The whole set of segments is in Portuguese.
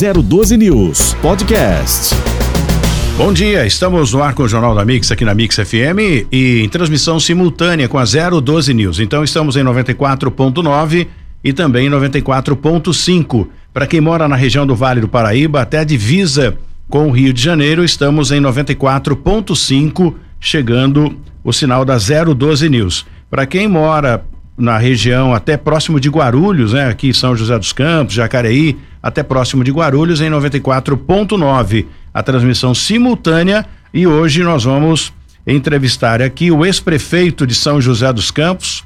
012 News Podcast. Bom dia, estamos no ar com o Jornal da Mix aqui na Mix FM e em transmissão simultânea com a 012 News. Então estamos em 94.9 e também em 94.5. Para quem mora na região do Vale do Paraíba, até a divisa com o Rio de Janeiro, estamos em 94.5, chegando o sinal da 012 News. Para quem mora na região até próximo de Guarulhos, né? Aqui São José dos Campos, Jacareí, até próximo de Guarulhos em 94.9. A transmissão simultânea e hoje nós vamos entrevistar aqui o ex-prefeito de São José dos Campos,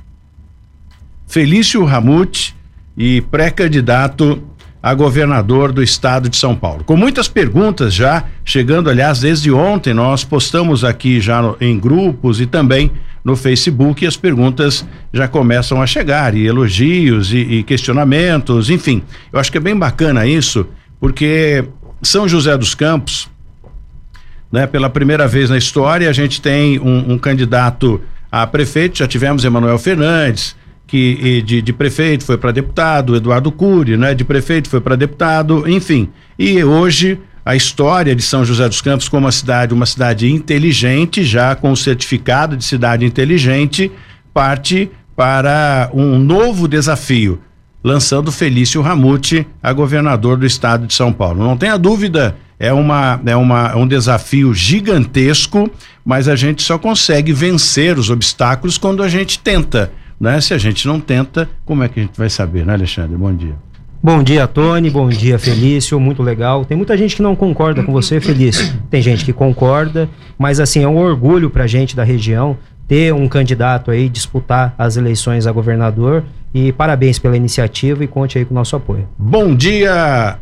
Felício Ramute e pré-candidato a governador do estado de São Paulo. Com muitas perguntas já, chegando, aliás, desde ontem, nós postamos aqui já no, em grupos e também no Facebook, e as perguntas já começam a chegar, e elogios e, e questionamentos, enfim. Eu acho que é bem bacana isso, porque São José dos Campos, né, pela primeira vez na história, a gente tem um, um candidato a prefeito, já tivemos Emanuel Fernandes, que de, de prefeito foi para deputado, Eduardo Cury, né? De prefeito foi para deputado, enfim. E hoje a história de São José dos Campos como uma cidade, uma cidade inteligente, já com o certificado de cidade inteligente, parte para um novo desafio, lançando Felício Ramute a governador do estado de São Paulo. Não tenha dúvida, é uma é uma é um desafio gigantesco, mas a gente só consegue vencer os obstáculos quando a gente tenta. Né? Se a gente não tenta, como é que a gente vai saber, né, Alexandre? Bom dia. Bom dia, Tony. Bom dia, Felício. Muito legal. Tem muita gente que não concorda com você, Felício. Tem gente que concorda, mas assim, é um orgulho pra gente da região ter um candidato aí disputar as eleições a governador. E parabéns pela iniciativa e conte aí com o nosso apoio. Bom dia,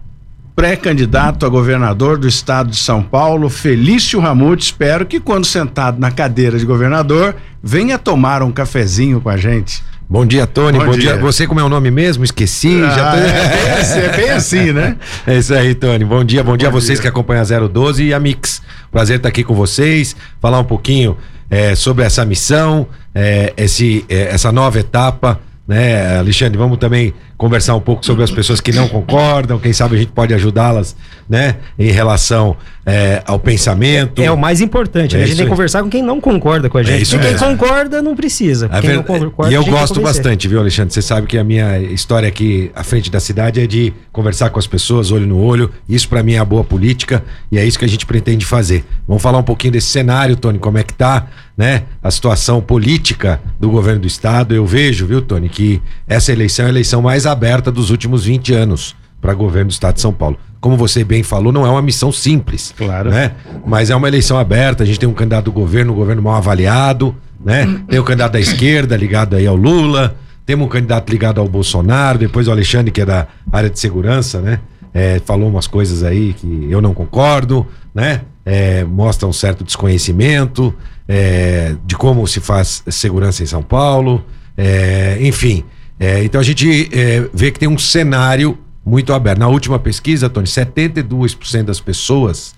pré-candidato a governador do estado de São Paulo, Felício Ramute. Espero que quando sentado na cadeira de governador, venha tomar um cafezinho com a gente. Bom dia, Tony. Bom, Bom dia. dia. Você, como é o nome mesmo? Esqueci. Ah, já tô... é, bem assim, é, bem assim, né? É isso aí, Tony. Bom dia, bom, bom dia a vocês dia. que acompanham a 012 e a Mix. Prazer estar aqui com vocês, falar um pouquinho é, sobre essa missão, é, esse, é, essa nova etapa né, Alexandre, vamos também conversar um pouco sobre as pessoas que não concordam, quem sabe a gente pode ajudá-las, né, em relação é, ao pensamento. É, é, o mais importante, né? a gente tem que conversar com quem não concorda com a é gente. É isso quem concorda não precisa. Quem ver... não concorda, e eu gosto bastante, viu, Alexandre? Você sabe que a minha história aqui à frente da cidade é de conversar com as pessoas, olho no olho. Isso para mim é a boa política e é isso que a gente pretende fazer. Vamos falar um pouquinho desse cenário, Tony, como é que tá, né? A situação política do governo do estado. Eu vejo, viu, Tony, que essa eleição é a eleição mais aberta dos últimos 20 anos para governo do estado de São Paulo como você bem falou, não é uma missão simples. Claro. Né? Mas é uma eleição aberta, a gente tem um candidato do governo, um governo mal avaliado, né? Tem o um candidato da esquerda ligado aí ao Lula, temos um candidato ligado ao Bolsonaro, depois o Alexandre, que é da área de segurança, né? É, falou umas coisas aí que eu não concordo, né? É, mostra um certo desconhecimento é, de como se faz segurança em São Paulo, é, enfim. É, então a gente é, vê que tem um cenário muito aberto. Na última pesquisa, Tony, 72% das pessoas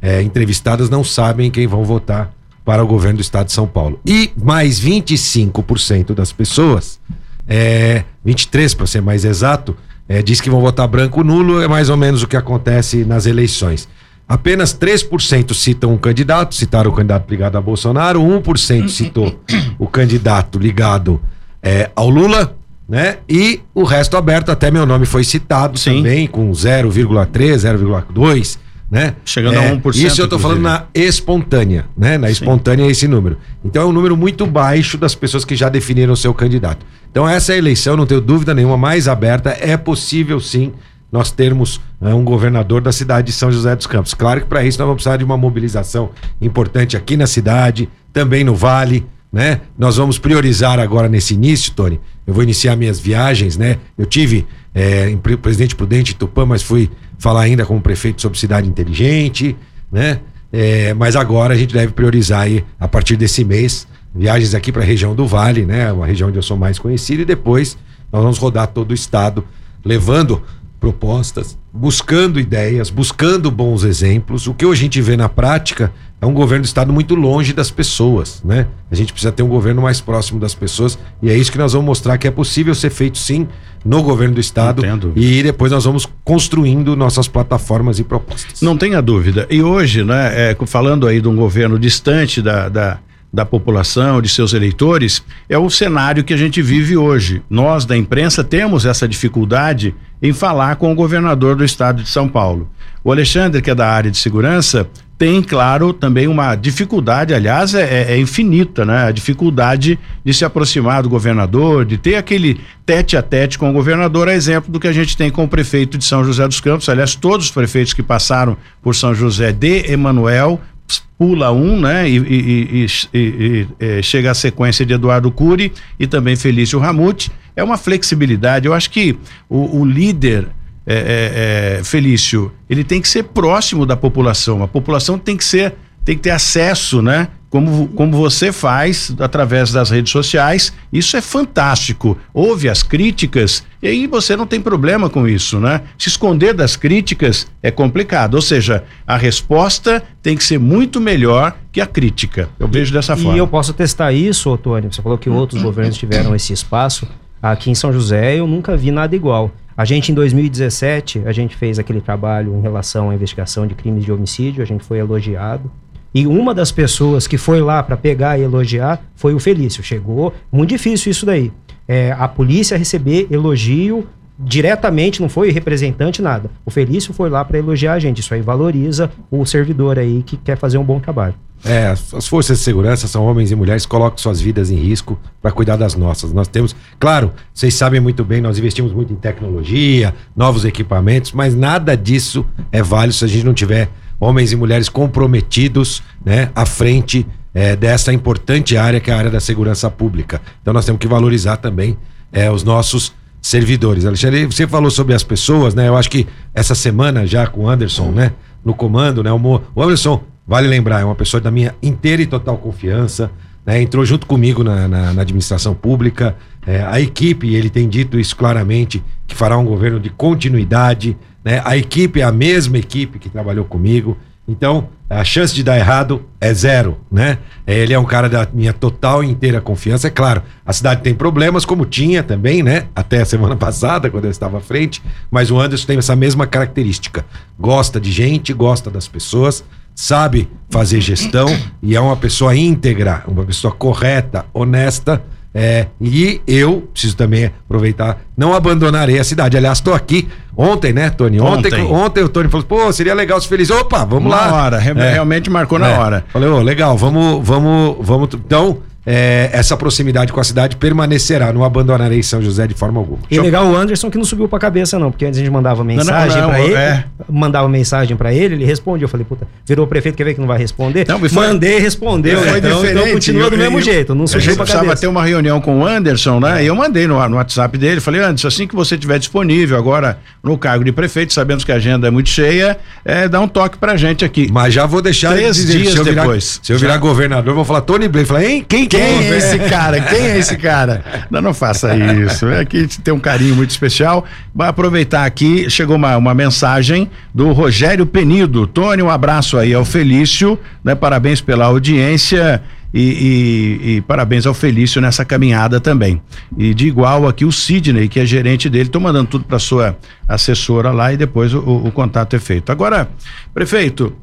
é, entrevistadas não sabem quem vão votar para o governo do estado de São Paulo. E mais 25% das pessoas, é, 23% para ser mais exato, é, diz que vão votar branco nulo, é mais ou menos o que acontece nas eleições. Apenas 3% citam um candidato, citaram o candidato ligado a Bolsonaro, 1% citou o candidato ligado é, ao Lula, né? E o resto aberto, até meu nome foi citado Sim. também, com 0,3, 0,2, né? Chegando é, a 1%. Isso eu tô falando na espontânea, né? Na espontânea é esse número. Então é um número muito baixo das pessoas que já definiram o seu candidato. Então essa eleição, não tenho dúvida nenhuma, mais aberta, é possível sim nós termos é, um governador da cidade de São José dos Campos. Claro que para isso nós vamos precisar de uma mobilização importante aqui na cidade, também no Vale, né? Nós vamos priorizar agora nesse início, Tony. Eu vou iniciar minhas viagens, né? Eu tive é, em Presidente Prudente Tupã, mas fui falar ainda como prefeito sobre cidade inteligente, né? É, mas agora a gente deve priorizar aí, a partir desse mês, viagens aqui para a região do Vale, né? Uma região onde eu sou mais conhecido, e depois nós vamos rodar todo o estado, levando propostas, buscando ideias, buscando bons exemplos. O que hoje a gente vê na prática é um governo do estado muito longe das pessoas, né? A gente precisa ter um governo mais próximo das pessoas e é isso que nós vamos mostrar que é possível ser feito sim no governo do estado Entendo. e depois nós vamos construindo nossas plataformas e propostas. Não tenha dúvida. E hoje, né, é, falando aí de um governo distante da, da, da população, de seus eleitores, é o cenário que a gente vive hoje. Nós, da imprensa, temos essa dificuldade em falar com o governador do estado de São Paulo. O Alexandre, que é da área de segurança, tem, claro, também uma dificuldade, aliás, é, é, infinita, né? A dificuldade de se aproximar do governador, de ter aquele tete a tete com o governador, a exemplo do que a gente tem com o prefeito de São José dos Campos. Aliás, todos os prefeitos que passaram por São José de Emanuel pula um, né? E, e, e, é, chega a sequência de Eduardo Cury e também Felício Ramute. É uma flexibilidade. Eu acho que o, o líder é, é, é, Felício, ele tem que ser próximo da população. A população tem que ser, tem que ter acesso, né? Como, como você faz através das redes sociais, isso é fantástico. Ouve as críticas e aí você não tem problema com isso, né? Se esconder das críticas é complicado. Ou seja, a resposta tem que ser muito melhor que a crítica. Eu vejo dessa e forma. E eu posso testar isso, Otônio. Você falou que outros governos tiveram esse espaço. Aqui em São José eu nunca vi nada igual. A gente, em 2017, a gente fez aquele trabalho em relação à investigação de crimes de homicídio, a gente foi elogiado. E uma das pessoas que foi lá para pegar e elogiar foi o Felício. Chegou, muito difícil isso daí. É, a polícia receber elogio diretamente, não foi representante, nada. O Felício foi lá para elogiar a gente. Isso aí valoriza o servidor aí que quer fazer um bom trabalho. É, as forças de segurança são homens e mulheres que colocam suas vidas em risco para cuidar das nossas. Nós temos, claro, vocês sabem muito bem, nós investimos muito em tecnologia, novos equipamentos, mas nada disso é válido se a gente não tiver homens e mulheres comprometidos, né, à frente é, dessa importante área que é a área da segurança pública. Então nós temos que valorizar também é, os nossos servidores. Alexandre, você falou sobre as pessoas, né? Eu acho que essa semana já com o Anderson, né, no comando, né, o, Anderson Vale lembrar, é uma pessoa da minha inteira e total confiança. Né? Entrou junto comigo na, na, na administração pública. É, a equipe, ele tem dito isso claramente, que fará um governo de continuidade. Né? A equipe é a mesma equipe que trabalhou comigo. Então, a chance de dar errado é zero, né? Ele é um cara da minha total e inteira confiança. É claro, a cidade tem problemas, como tinha também, né? Até a semana passada, quando eu estava à frente. Mas o Anderson tem essa mesma característica. Gosta de gente, gosta das pessoas sabe fazer gestão e é uma pessoa íntegra, uma pessoa correta, honesta. É, e eu preciso também aproveitar, não abandonarei a cidade. Aliás, estou aqui ontem, né, Tony? Ontem, ontem, ontem o Tony falou: pô, seria legal se feliz. Opa, vamos na lá. Na hora, é, realmente marcou na é. hora. Falei, ô, oh, legal, vamos, vamos, vamos. Então, é, essa proximidade com a cidade permanecerá. Não abandonarei São José de forma alguma. E legal o Anderson que não subiu pra cabeça, não, porque antes a gente mandava mensagem para ele, é. mandava mensagem para ele, ele respondia. Eu falei, puta, virou prefeito, quer ver que não vai responder? Não, foi, Mandei, respondeu. Foi então, então continua do mesmo jeito, não subiu pra cabeça. ter uma reunião com o Anderson, né? E eu mandei no, no WhatsApp dele, falei, Anderson, assim que você estiver disponível agora no cargo de prefeito, sabemos que a agenda é muito cheia, é, dá um toque pra gente aqui. Mas já vou deixar Três dizer, dias se depois. Virar, se eu virar governador, vou falar Tony Blair. Falei, hein? Quem, quem, quem é esse cara? Quem é esse cara? Não, não faça isso. É que tem um carinho muito especial. Vai aproveitar aqui, chegou uma, uma mensagem do Rogério Penido. Tony, um abraço aí ao Felício, né? Parabéns pela audiência. E, e, e, parabéns ao Felício nessa caminhada também. E de igual aqui o Sidney, que é gerente dele, estou mandando tudo para sua assessora lá e depois o, o, o contato é feito. Agora, prefeito,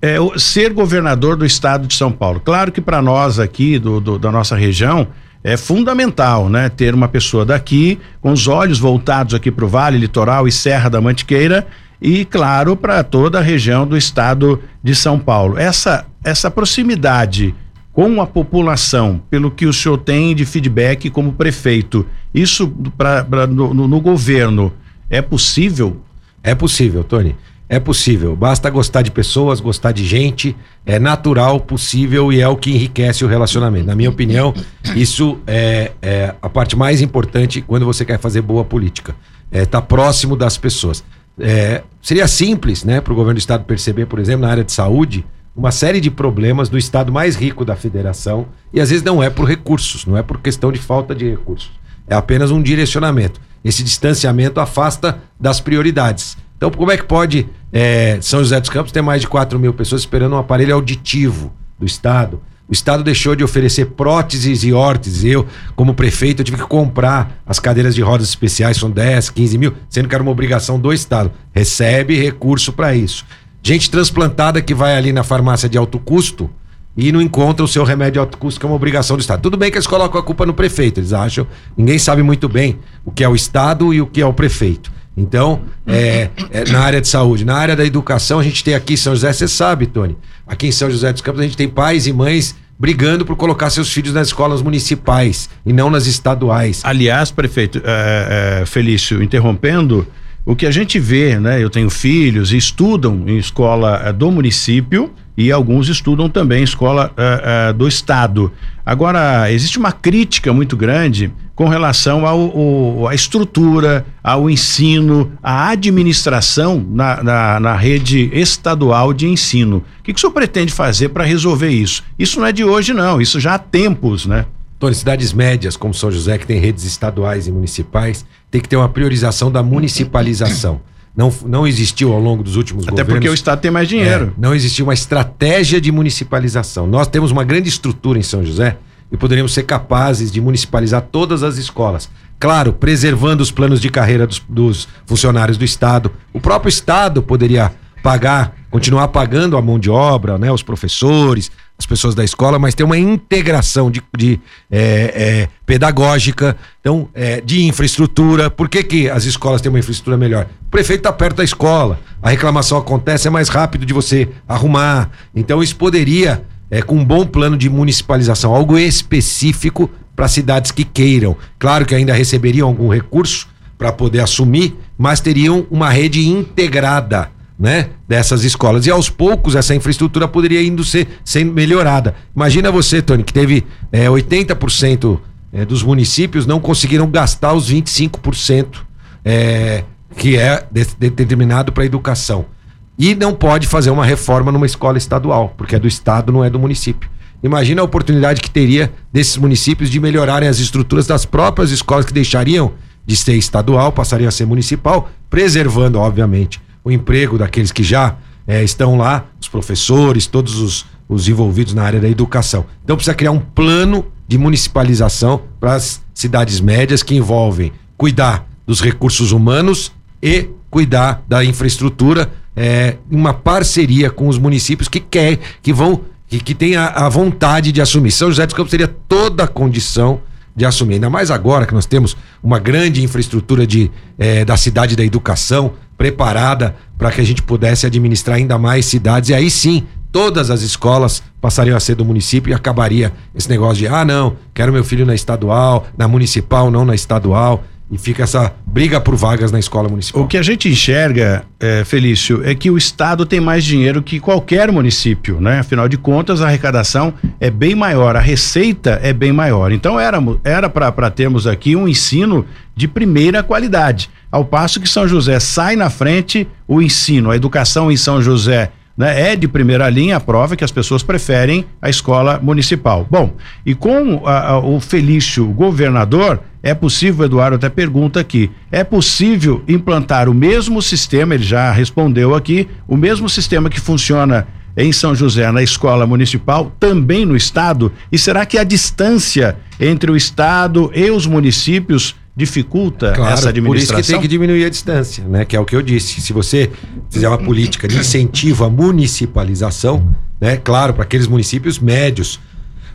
é, ser governador do estado de São Paulo. Claro que para nós aqui do, do, da nossa região é fundamental, né? Ter uma pessoa daqui com os olhos voltados aqui para o Vale Litoral e Serra da Mantiqueira e claro para toda a região do estado de São Paulo. Essa essa proximidade com a população, pelo que o senhor tem de feedback como prefeito, isso para no, no, no governo é possível? É possível, Tony. É possível, basta gostar de pessoas, gostar de gente, é natural, possível e é o que enriquece o relacionamento. Na minha opinião, isso é, é a parte mais importante quando você quer fazer boa política. É estar tá próximo das pessoas. É, seria simples, né, para o governo do estado perceber, por exemplo, na área de saúde, uma série de problemas do estado mais rico da federação e às vezes não é por recursos, não é por questão de falta de recursos. É apenas um direcionamento. esse distanciamento afasta das prioridades. Então, como é que pode é, São José dos Campos ter mais de 4 mil pessoas esperando um aparelho auditivo do Estado? O Estado deixou de oferecer próteses e órteses. Eu, como prefeito, eu tive que comprar as cadeiras de rodas especiais, são 10, 15 mil, sendo que era uma obrigação do Estado. Recebe recurso para isso. Gente transplantada que vai ali na farmácia de alto custo e não encontra o seu remédio de alto custo, que é uma obrigação do Estado. Tudo bem que eles colocam a culpa no prefeito, eles acham. Ninguém sabe muito bem o que é o Estado e o que é o prefeito. Então, é, é, na área de saúde, na área da educação, a gente tem aqui em São José, você sabe, Tony, aqui em São José dos Campos, a gente tem pais e mães brigando por colocar seus filhos nas escolas municipais e não nas estaduais. Aliás, prefeito é, é, Felício, interrompendo, o que a gente vê, né? Eu tenho filhos estudam em escola é, do município e alguns estudam também escola é, é, do estado. Agora, existe uma crítica muito grande com relação ao, à estrutura, ao ensino, à administração na, na, na, rede estadual de ensino. O que, que o senhor pretende fazer para resolver isso? Isso não é de hoje, não, isso já há tempos, né? Tony, cidades médias como São José, que tem redes estaduais e municipais, tem que ter uma priorização da municipalização. Não, não existiu ao longo dos últimos Até governos. Até porque o Estado tem mais dinheiro. É, não existiu uma estratégia de municipalização. Nós temos uma grande estrutura em São José e poderíamos ser capazes de municipalizar todas as escolas. Claro, preservando os planos de carreira dos, dos funcionários do Estado. O próprio Estado poderia pagar, continuar pagando a mão de obra, né, os professores, as pessoas da escola, mas ter uma integração de, de é, é, pedagógica, então, é, de infraestrutura. Por que, que as escolas têm uma infraestrutura melhor? O prefeito está perto da escola, a reclamação acontece, é mais rápido de você arrumar. Então, isso poderia é, com um bom plano de municipalização, algo específico para cidades que queiram. Claro que ainda receberiam algum recurso para poder assumir, mas teriam uma rede integrada. Né, dessas escolas. E aos poucos essa infraestrutura poderia indo ser sendo melhorada. Imagina você, Tony, que teve é, 80% é, dos municípios não conseguiram gastar os 25% é, que é de, de, determinado para a educação. E não pode fazer uma reforma numa escola estadual, porque é do estado, não é do município. Imagina a oportunidade que teria desses municípios de melhorarem as estruturas das próprias escolas que deixariam de ser estadual, passariam a ser municipal, preservando, obviamente, o emprego daqueles que já é, estão lá, os professores, todos os, os envolvidos na área da educação. Então precisa criar um plano de municipalização para as cidades médias que envolvem cuidar dos recursos humanos e cuidar da infraestrutura é, uma parceria com os municípios que quer, que vão, que, que tem a, a vontade de assumir. São José dos Campos teria toda a condição de assumir. Ainda mais agora que nós temos uma grande infraestrutura de, é, da cidade da educação preparada para que a gente pudesse administrar ainda mais cidades. E aí sim, todas as escolas passariam a ser do município e acabaria esse negócio de, ah, não, quero meu filho na estadual, na municipal, não na estadual e fica essa briga por vagas na escola municipal. O que a gente enxerga, é, Felício, é que o Estado tem mais dinheiro que qualquer município, né? Afinal de contas, a arrecadação é bem maior, a receita é bem maior. Então era para termos aqui um ensino de primeira qualidade. Ao passo que São José sai na frente, o ensino, a educação em São José né, é de primeira linha, a prova que as pessoas preferem a escola municipal. Bom, e com a, a, o Felício governador, é possível, Eduardo até pergunta aqui, é possível implantar o mesmo sistema, ele já respondeu aqui, o mesmo sistema que funciona em São José, na escola municipal, também no estado? E será que a distância entre o estado e os municípios dificulta claro, essa administração. Por isso que tem que diminuir a distância, né? Que é o que eu disse. Se você fizer uma política de incentivo à municipalização, né? Claro, para aqueles municípios médios,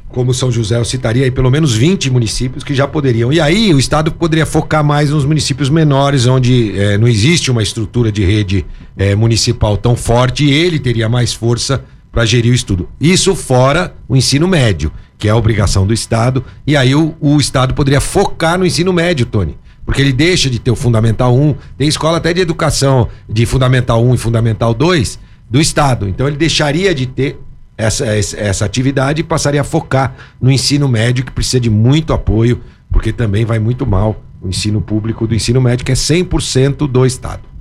como São José, eu citaria aí pelo menos 20 municípios que já poderiam. E aí o Estado poderia focar mais nos municípios menores, onde é, não existe uma estrutura de rede é, municipal tão forte, e ele teria mais força para gerir o estudo. Isso fora o ensino médio que é a obrigação do Estado, e aí o, o Estado poderia focar no ensino médio, Tony. Porque ele deixa de ter o Fundamental 1, tem escola até de educação de Fundamental 1 e Fundamental 2 do Estado. Então ele deixaria de ter essa, essa atividade e passaria a focar no ensino médio, que precisa de muito apoio, porque também vai muito mal o ensino público do ensino médio, que é 100% do Estado.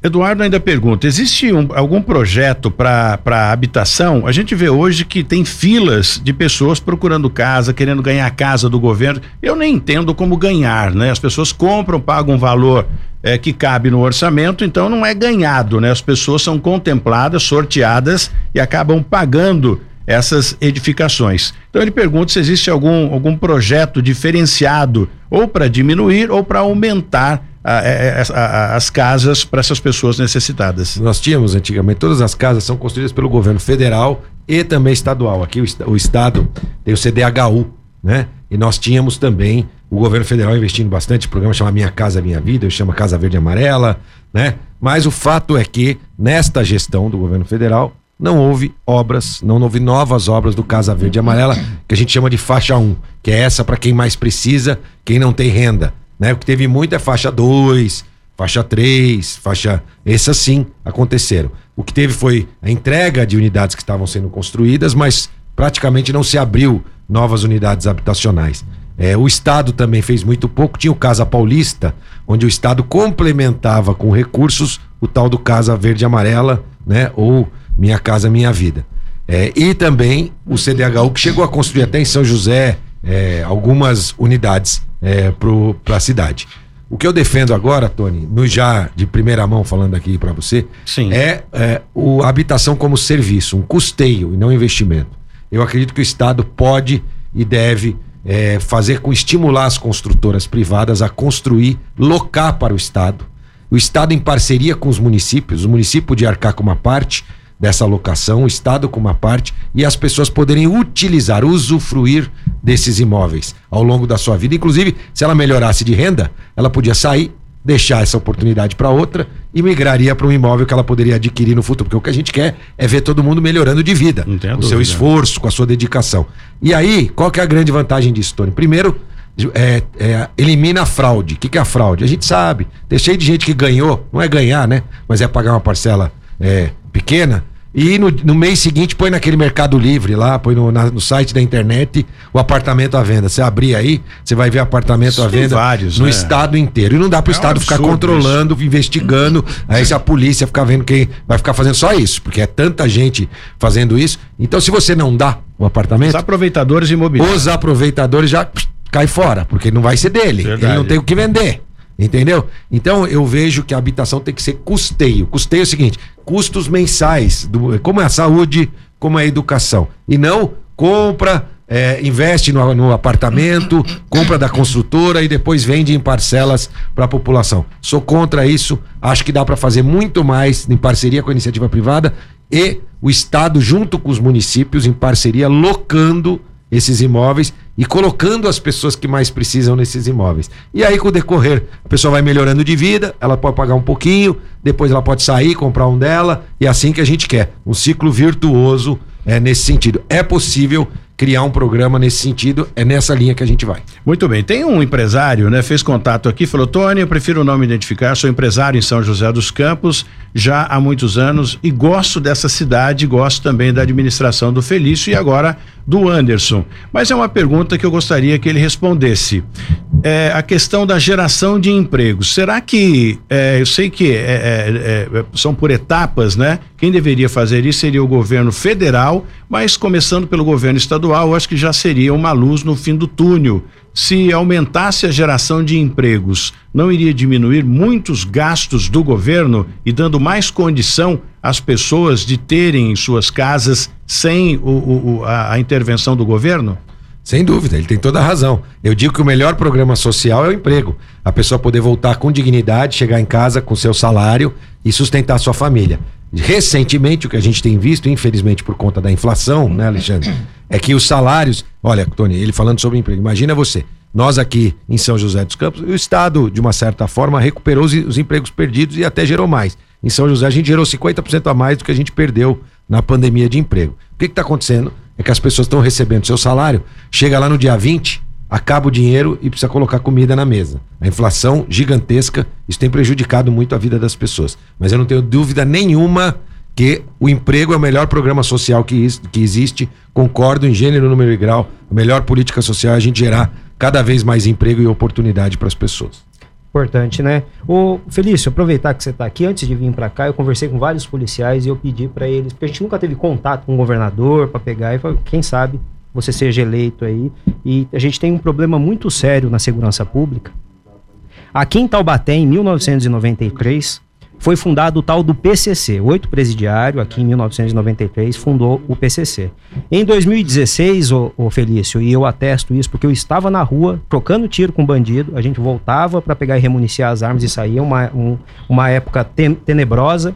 Eduardo ainda pergunta: existe um, algum projeto para habitação? A gente vê hoje que tem filas de pessoas procurando casa, querendo ganhar casa do governo. Eu nem entendo como ganhar, né? As pessoas compram, pagam um valor é, que cabe no orçamento, então não é ganhado, né? As pessoas são contempladas, sorteadas e acabam pagando essas edificações. Então ele pergunta se existe algum, algum projeto diferenciado ou para diminuir ou para aumentar a, a, a, as casas para essas pessoas necessitadas. Nós tínhamos antigamente, todas as casas são construídas pelo governo federal e também estadual. Aqui o, o estado tem o CDHU, né? E nós tínhamos também o governo federal investindo bastante, programa chama Minha Casa Minha Vida, eu chamo Casa Verde Amarela, né? Mas o fato é que nesta gestão do governo federal não houve obras, não houve novas obras do Casa Verde Amarela, que a gente chama de faixa 1, que é essa para quem mais precisa, quem não tem renda, né? O que teve muito é faixa 2, faixa 3, faixa. Essas sim aconteceram. O que teve foi a entrega de unidades que estavam sendo construídas, mas praticamente não se abriu novas unidades habitacionais. É, o Estado também fez muito pouco. Tinha o Casa Paulista, onde o Estado complementava com recursos o tal do Casa Verde Amarela, né? Ou Minha Casa Minha Vida. É, e também o CDHU, que chegou a construir até em São José é, algumas unidades é, para a cidade. O que eu defendo agora, Tony, no já de primeira mão falando aqui para você, Sim. é, é o habitação como serviço, um custeio e não investimento. Eu acredito que o Estado pode e deve é, fazer com estimular as construtoras privadas a construir, locar para o Estado. O Estado em parceria com os municípios, o município de arcar com uma parte dessa locação, o Estado com uma parte e as pessoas poderem utilizar, usufruir desses imóveis ao longo da sua vida. Inclusive, se ela melhorasse de renda, ela podia sair, deixar essa oportunidade para outra e migraria para um imóvel que ela poderia adquirir no futuro. Porque o que a gente quer é ver todo mundo melhorando de vida, com seu esforço, com a sua dedicação. E aí, qual que é a grande vantagem disso, Tony? Primeiro, é, é, elimina a fraude. O que, que é a fraude? A gente sabe. Tem cheio de gente que ganhou, não é ganhar, né? Mas é pagar uma parcela é, pequena e no, no mês seguinte põe naquele Mercado Livre lá, põe no, na, no site da internet o apartamento à venda. Você abrir aí, você vai ver apartamento Isso à venda vários, no né? estado inteiro. E não dá para o é estado um ficar controlando, isso. investigando. aí se a polícia ficar vendo quem vai ficar fazendo só isso, porque é tanta gente fazendo isso. Então, se você não dá o apartamento. Os aproveitadores imobiliários. Os aproveitadores já cai fora, porque não vai ser dele. Verdade. Ele não tem o que vender. Entendeu? Então eu vejo que a habitação tem que ser custeio. Custeio é o seguinte: custos mensais, do, como é a saúde, como é a educação. E não compra, é, investe no, no, apartamento, compra da construtora e depois vende em parcelas para a população. Sou contra isso. Acho que dá para fazer muito mais em parceria com a iniciativa privada e o Estado, junto com os municípios, em parceria, locando esses imóveis e colocando as pessoas que mais precisam nesses imóveis. E aí, com o decorrer, a pessoa vai melhorando de vida, ela pode pagar um pouquinho, depois ela pode sair, comprar um dela, e é assim que a gente quer. Um ciclo virtuoso é, nesse sentido. É possível criar um programa nesse sentido, é nessa linha que a gente vai. Muito bem, tem um empresário, né, fez contato aqui, falou, Tony, eu prefiro não me identificar, sou empresário em São José dos Campos, já há muitos anos, e gosto dessa cidade, gosto também da administração do Felício e agora do Anderson. Mas é uma pergunta que eu gostaria que ele respondesse. É, a questão da geração de empregos, será que, é, eu sei que é, é, é são por etapas, né? Quem deveria fazer isso seria o governo federal, mas começando pelo governo estadual, acho que já seria uma luz no fim do túnel. Se aumentasse a geração de empregos, não iria diminuir muitos gastos do governo e dando mais condição às pessoas de terem suas casas sem o, o, a, a intervenção do governo? Sem dúvida, ele tem toda a razão. Eu digo que o melhor programa social é o emprego. A pessoa poder voltar com dignidade, chegar em casa com seu salário e sustentar sua família. Recentemente, o que a gente tem visto, infelizmente por conta da inflação, né, Alexandre? É que os salários. Olha, Tony, ele falando sobre emprego. Imagina você. Nós aqui em São José dos Campos, o Estado, de uma certa forma, recuperou os, os empregos perdidos e até gerou mais. Em São José, a gente gerou 50% a mais do que a gente perdeu na pandemia de emprego. O que está acontecendo? É que as pessoas estão recebendo seu salário, chega lá no dia 20, acaba o dinheiro e precisa colocar comida na mesa. A inflação gigantesca, isso tem prejudicado muito a vida das pessoas. Mas eu não tenho dúvida nenhuma que o emprego é o melhor programa social que, que existe. Concordo em gênero, número e grau. A melhor política social é a gente gerar cada vez mais emprego e oportunidade para as pessoas. Importante, né? Ô, Felício, aproveitar que você está aqui, antes de vir para cá, eu conversei com vários policiais e eu pedi para eles, porque a gente nunca teve contato com o governador para pegar e quem sabe você seja eleito aí. E a gente tem um problema muito sério na segurança pública. Aqui em Taubaté, em 1993, foi fundado o tal do PCC. Oito presidiário, aqui em 1993, fundou o PCC. Em 2016, o, Felício, e eu atesto isso porque eu estava na rua trocando tiro com bandido, a gente voltava para pegar e remuniciar as armas e saía uma, um, uma época tenebrosa.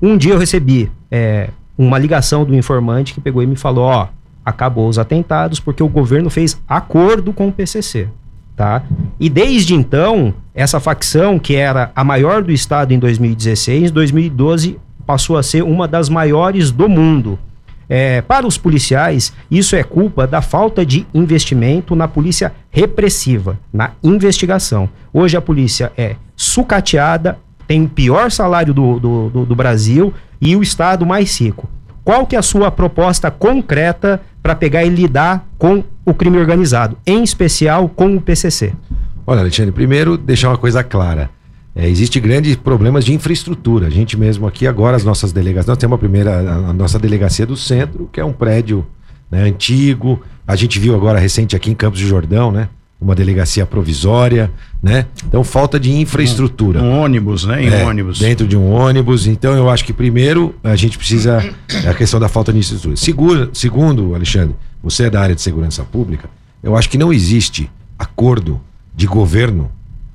Um dia eu recebi é, uma ligação do informante que pegou e me falou: ó, acabou os atentados porque o governo fez acordo com o PCC tá? E desde então, essa facção, que era a maior do estado em 2016, 2012 passou a ser uma das maiores do mundo. É, para os policiais, isso é culpa da falta de investimento na polícia repressiva, na investigação. Hoje a polícia é sucateada, tem o pior salário do, do, do, do Brasil e o estado mais rico. Qual que é a sua proposta concreta para pegar e lidar com o crime organizado, em especial com o PCC? Olha, Alexandre, primeiro deixar uma coisa clara. É, Existem grandes problemas de infraestrutura. A gente mesmo aqui agora, as nossas delegações, nós temos a primeira, a nossa delegacia do centro, que é um prédio né, antigo. A gente viu agora recente aqui em Campos do Jordão, né? Uma delegacia provisória, né? Então falta de infraestrutura. Um, ônibus, né? Em é, ônibus. Dentro de um ônibus. Então eu acho que primeiro a gente precisa é a questão da falta de infraestrutura. Seguro, segundo, Alexandre, você é da área de segurança pública. Eu acho que não existe acordo de governo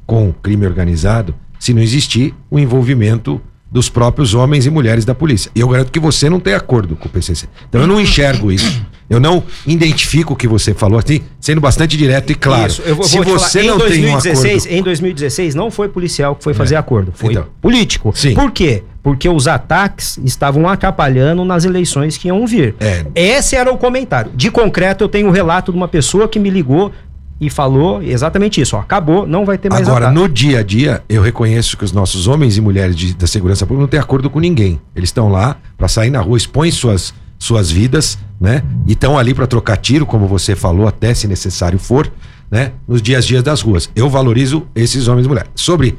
com crime organizado se não existir o envolvimento dos próprios homens e mulheres da polícia. E eu garanto que você não tem acordo com o PCC. Então eu não enxergo isso. Eu não identifico o que você falou aqui, sendo bastante direto e claro. Isso, eu vou, Se vou você falar, não 2016, tem um acordo... Em 2016 não foi policial que foi fazer é. acordo, foi então, político. Sim. Por quê? Porque os ataques estavam atrapalhando nas eleições que iam vir. É. Esse era o comentário. De concreto, eu tenho o um relato de uma pessoa que me ligou e falou exatamente isso. Ó, acabou, não vai ter mais Agora, ataque. no dia a dia, eu reconheço que os nossos homens e mulheres de, da segurança pública não têm acordo com ninguém. Eles estão lá para sair na rua, expõem suas, suas vidas, né? E estão ali para trocar tiro, como você falou, até se necessário for, né? Nos dias a dias das ruas. Eu valorizo esses homens e mulheres. Sobre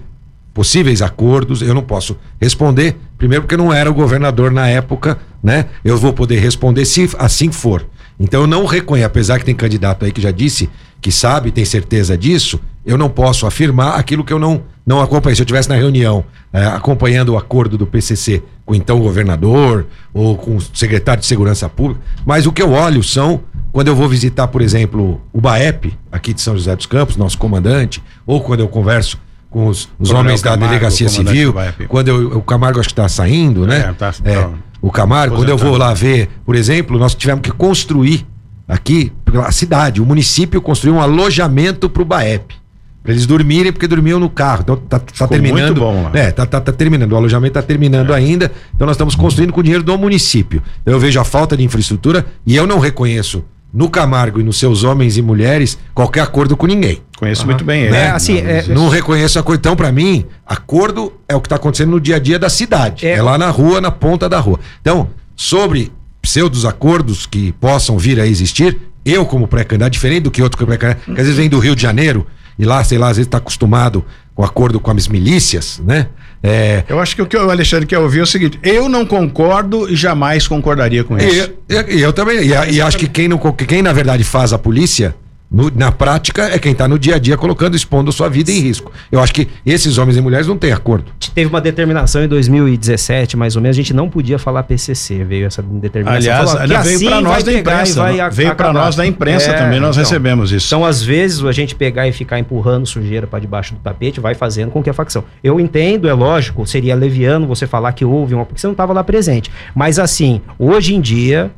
possíveis acordos, eu não posso responder, primeiro porque eu não era o governador na época, né? Eu vou poder responder se assim for. Então eu não reconheço, apesar que tem candidato aí que já disse que sabe, tem certeza disso, eu não posso afirmar aquilo que eu não, não acompanhei. Se eu estivesse na reunião é, acompanhando o acordo do PCC com então o governador ou com o secretário de Segurança Pública, mas o que eu olho são, quando eu vou visitar, por exemplo, o BAEP, aqui de São José dos Campos, nosso comandante, ou quando eu converso com os, os homens Camargo, da Delegacia Civil, quando eu, o Camargo acho que está saindo, né? É, tá, é, tá, o Camargo, quando eu vou lá ver, por exemplo, nós tivemos que construir aqui, a cidade, o município construiu um alojamento para o BAEP. Para eles dormirem, porque dormiam no carro. Então tá, tá terminando. Muito bom lá. É, tá, tá, tá terminando. O alojamento tá terminando é. ainda. Então nós estamos construindo com o dinheiro do município. Então eu vejo a falta de infraestrutura e eu não reconheço no Camargo e nos seus homens e mulheres qualquer acordo com ninguém. Conheço uhum. muito bem ele. Né? É, assim, é, não reconheço acordo. Então, para mim, acordo é o que está acontecendo no dia a dia da cidade. É, é lá na rua, na ponta da rua. Então, sobre pseudos acordos que possam vir a existir, eu, como pré-candidato, diferente do que outro pré-candidato, que às vezes vem do Rio de Janeiro e lá, sei lá, às vezes está acostumado com acordo com as milícias, né? É... Eu acho que o que o Alexandre quer ouvir é o seguinte: eu não concordo e jamais concordaria com isso. E, eu, eu também. E, e acho que quem, não, quem na verdade faz a polícia no, na prática, é quem está no dia a dia colocando, expondo sua vida em risco. Eu acho que esses homens e mulheres não têm acordo. Teve uma determinação em 2017, mais ou menos, a gente não podia falar PCC, veio essa determinação. Aliás, aliás veio para nós da imprensa. veio para nós da imprensa é, também, nós então, recebemos isso. Então, às vezes, a gente pegar e ficar empurrando sujeira para debaixo do tapete vai fazendo com que a facção. Eu entendo, é lógico, seria leviano você falar que houve uma. porque você não estava lá presente. Mas, assim, hoje em dia,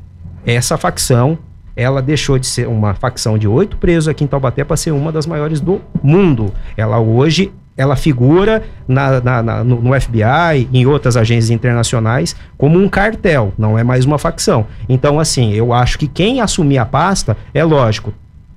essa facção ela deixou de ser uma facção de oito presos aqui em Taubaté para ser uma das maiores do mundo. Ela hoje ela figura na, na, na, no, no, FBI, em outras agências internacionais, como um cartel, não é mais uma facção. Então, assim, eu acho que quem assumir a pasta, é lógico,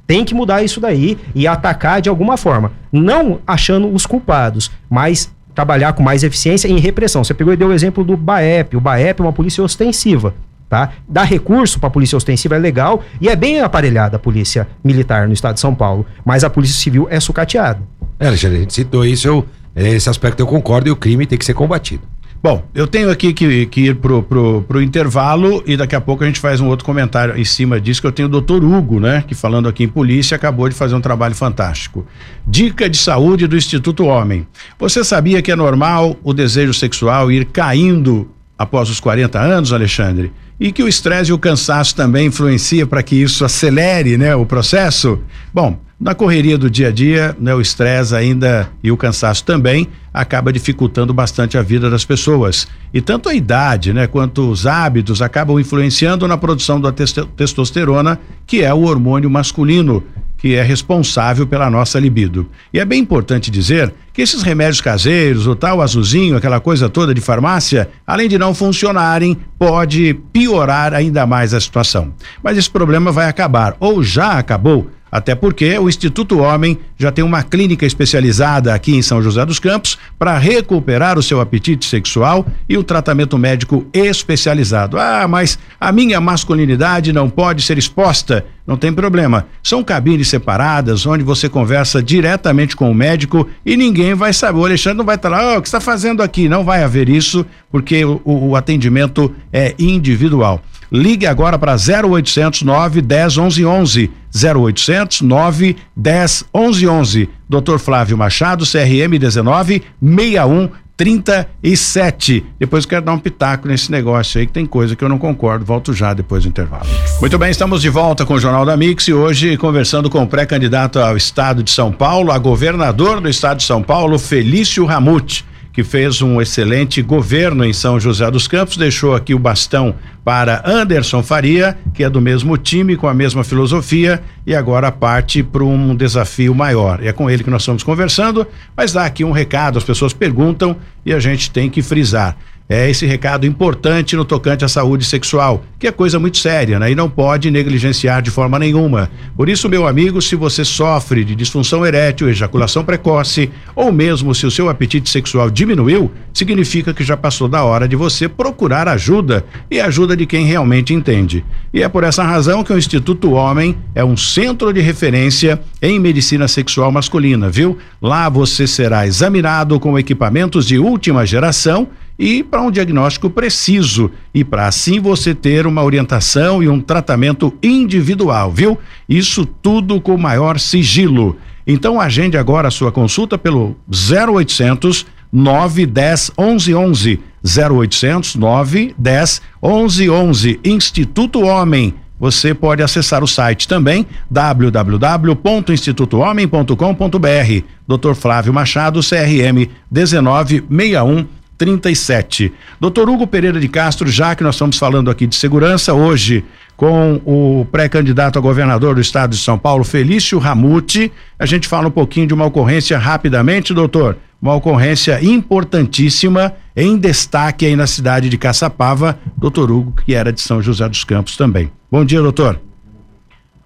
tem que mudar isso daí e atacar de alguma forma. Não achando os culpados, mas trabalhar com mais eficiência em repressão. Você pegou e deu o exemplo do BAEP. O BAEP é uma polícia ostensiva tá? Dar recurso para a polícia ostensiva é legal e é bem aparelhada a polícia militar no estado de São Paulo, mas a polícia civil é sucateada. É, Alexandre, a gente citou isso, eu, esse aspecto eu concordo e o crime tem que ser combatido. Bom, eu tenho aqui que, que ir pro, pro, pro intervalo e daqui a pouco a gente faz um outro comentário em cima disso que eu tenho o doutor Hugo, né? Que falando aqui em polícia acabou de fazer um trabalho fantástico. Dica de saúde do Instituto Homem. Você sabia que é normal o desejo sexual ir caindo após os 40 anos, Alexandre? E que o estresse e o cansaço também influencia para que isso acelere, né, o processo? Bom, na correria do dia a dia, né, o estresse ainda e o cansaço também acaba dificultando bastante a vida das pessoas. E tanto a idade, né, quanto os hábitos acabam influenciando na produção da testosterona, que é o hormônio masculino, que é responsável pela nossa libido. E é bem importante dizer que esses remédios caseiros, o tal azulzinho, aquela coisa toda de farmácia, além de não funcionarem, pode piorar ainda mais a situação. Mas esse problema vai acabar, ou já acabou, até porque o Instituto Homem já tem uma clínica especializada aqui em São José dos Campos para recuperar o seu apetite sexual e o tratamento médico especializado. Ah, mas a minha masculinidade não pode ser exposta. Não tem problema. São cabines separadas onde você conversa diretamente com o médico e ninguém vai saber. O Alexandre não vai estar lá, oh, o que está fazendo aqui? Não vai haver isso, porque o, o atendimento é individual. Ligue agora para 0800 910 1111. 0800 910 1111. Dr. Flávio Machado, CRM 19 61 37. Depois eu quero dar um pitaco nesse negócio aí, que tem coisa que eu não concordo. Volto já depois do intervalo. Muito bem, estamos de volta com o Jornal da Mix e hoje conversando com o pré-candidato ao estado de São Paulo, a governador do estado de São Paulo, Felício Ramute que fez um excelente governo em São José dos Campos, deixou aqui o bastão para Anderson Faria, que é do mesmo time, com a mesma filosofia, e agora parte para um desafio maior. É com ele que nós estamos conversando, mas dá aqui um recado, as pessoas perguntam e a gente tem que frisar é esse recado importante no tocante à saúde sexual, que é coisa muito séria, né? E não pode negligenciar de forma nenhuma. Por isso, meu amigo, se você sofre de disfunção erétil, ejaculação precoce, ou mesmo se o seu apetite sexual diminuiu, significa que já passou da hora de você procurar ajuda e ajuda de quem realmente entende. E é por essa razão que o Instituto Homem é um centro de referência em medicina sexual masculina, viu? Lá você será examinado com equipamentos de última geração e para um diagnóstico preciso e para assim você ter uma orientação e um tratamento individual, viu? Isso tudo com maior sigilo. Então agende agora a sua consulta pelo 0800 910 1111 0800 910 1111 Instituto Homem. Você pode acessar o site também www.institutohomem.com.br. Dr. Flávio Machado, CRM 1961 37. Doutor Hugo Pereira de Castro, já que nós estamos falando aqui de segurança, hoje com o pré-candidato a governador do estado de São Paulo, Felício Ramute, a gente fala um pouquinho de uma ocorrência rapidamente, doutor. Uma ocorrência importantíssima em destaque aí na cidade de Caçapava, doutor Hugo, que era de São José dos Campos também. Bom dia, doutor.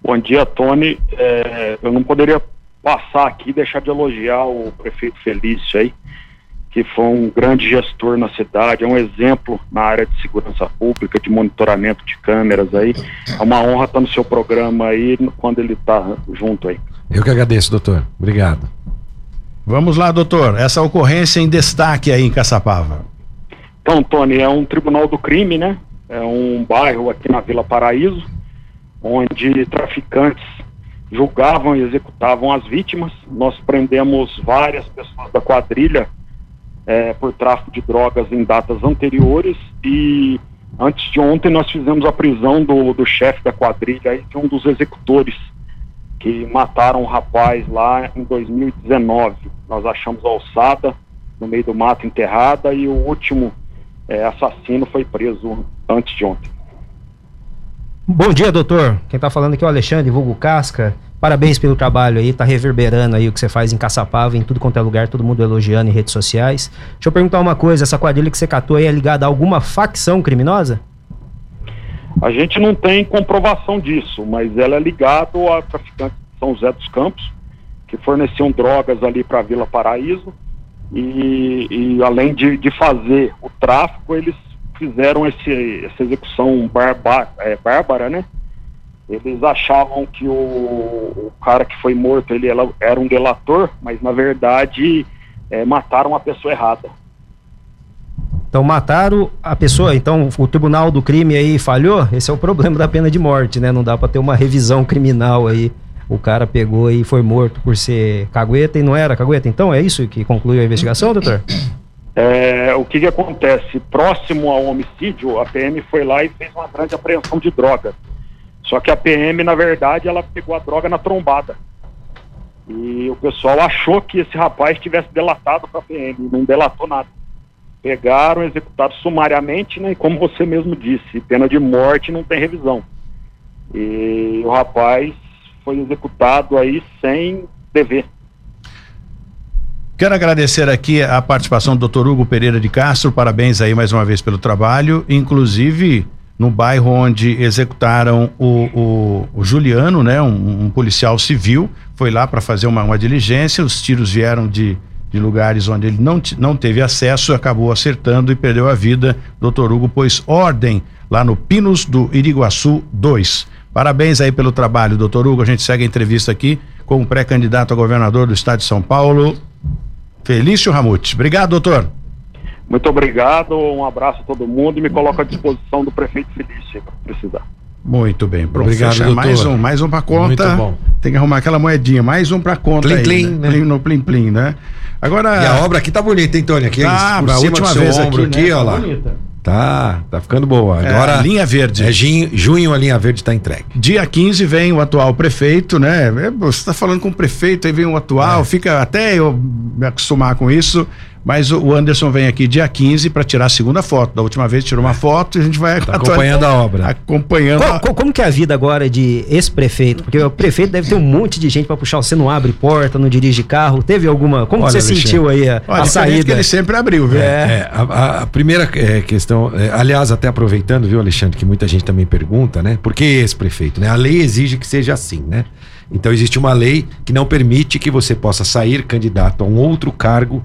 Bom dia, Tony. É, eu não poderia passar aqui e deixar de elogiar o prefeito Felício aí que foi um grande gestor na cidade, é um exemplo na área de segurança pública, de monitoramento de câmeras aí. É uma honra estar no seu programa aí quando ele está junto aí. Eu que agradeço, doutor. Obrigado. Vamos lá, doutor. Essa ocorrência em destaque aí em Caçapava. Então, Tony, é um tribunal do crime, né? É um bairro aqui na Vila Paraíso, onde traficantes julgavam e executavam as vítimas. Nós prendemos várias pessoas da quadrilha é, por tráfico de drogas em datas anteriores e antes de ontem nós fizemos a prisão do, do chefe da quadrilha e de um dos executores que mataram um rapaz lá em 2019. Nós achamos a alçada no meio do mato enterrada e o último é, assassino foi preso antes de ontem. Bom dia, doutor. Quem está falando aqui é o Alexandre Vulgo Casca. Parabéns pelo trabalho aí, tá reverberando aí o que você faz em Caçapava, em tudo quanto é lugar, todo mundo elogiando em redes sociais. Deixa eu perguntar uma coisa, essa quadrilha que você catou aí é ligada a alguma facção criminosa? A gente não tem comprovação disso, mas ela é ligada a traficantes de São José dos Campos, que forneciam drogas ali para Vila Paraíso, e, e além de, de, fazer o tráfico, eles fizeram esse, essa execução barba, é, bárbara, né? Eles achavam que o, o cara que foi morto ele era um delator, mas na verdade é, mataram a pessoa errada. Então mataram a pessoa, então o tribunal do crime aí falhou? Esse é o problema da pena de morte, né? Não dá para ter uma revisão criminal aí. O cara pegou e foi morto por ser cagueta e não era cagueta. Então é isso que concluiu a investigação, doutor? É, o que, que acontece? Próximo ao homicídio, a PM foi lá e fez uma grande apreensão de droga. Só que a PM, na verdade, ela pegou a droga na trombada. E o pessoal achou que esse rapaz tivesse delatado para a PM, não delatou nada pegaram, executaram sumariamente, né? E como você mesmo disse, pena de morte não tem revisão. E o rapaz foi executado aí sem dever. Quero agradecer aqui a participação do Dr. Hugo Pereira de Castro, parabéns aí mais uma vez pelo trabalho, inclusive no bairro onde executaram o, o, o Juliano, né, um, um, policial civil, foi lá para fazer uma, uma diligência, os tiros vieram de de lugares onde ele não, não teve acesso, acabou acertando e perdeu a vida. Doutor Hugo pôs ordem lá no Pinos do Iriguaçu 2. Parabéns aí pelo trabalho, doutor Hugo. A gente segue a entrevista aqui com o pré-candidato a governador do estado de São Paulo, Felício Ramute. Obrigado, doutor. Muito obrigado, um abraço a todo mundo e me coloco à disposição do prefeito Felício, se precisar. Muito bem, pronto. Obrigado, doutor. Mais um, mais um pra conta. Muito bom. Tem que arrumar aquela moedinha, mais um pra conta plim, aí, plim, né? né? Plim, no plim plim, né? Agora. E a obra aqui tá bonita, hein, Tony? Aqui, tá, a última vez aqui, aqui né? ó lá. Tá, tá ficando boa. É, Agora. É, linha verde. É junho, junho a linha verde está entregue. Dia 15 vem o atual prefeito, né? É, você está falando com o prefeito, aí vem o atual, é. fica até eu me acostumar com isso. Mas o Anderson vem aqui dia 15 para tirar a segunda foto. Da última vez tirou uma foto e a gente vai tá acompanhando a obra. Acompanhando. Como, a... como que é a vida agora de ex-prefeito? Porque o prefeito deve ter um monte de gente para puxar. Você não abre porta, não dirige carro. Teve alguma? Como Olha, você Alexandre, sentiu aí a, Olha, a saída? que ele sempre abriu, viu? É, é a, a, primeira é, questão, é, aliás, até aproveitando, viu, Alexandre, que muita gente também pergunta, né? Por que ex-prefeito? Né? A lei exige que seja assim, né? Então existe uma lei que não permite que você possa sair candidato a um outro cargo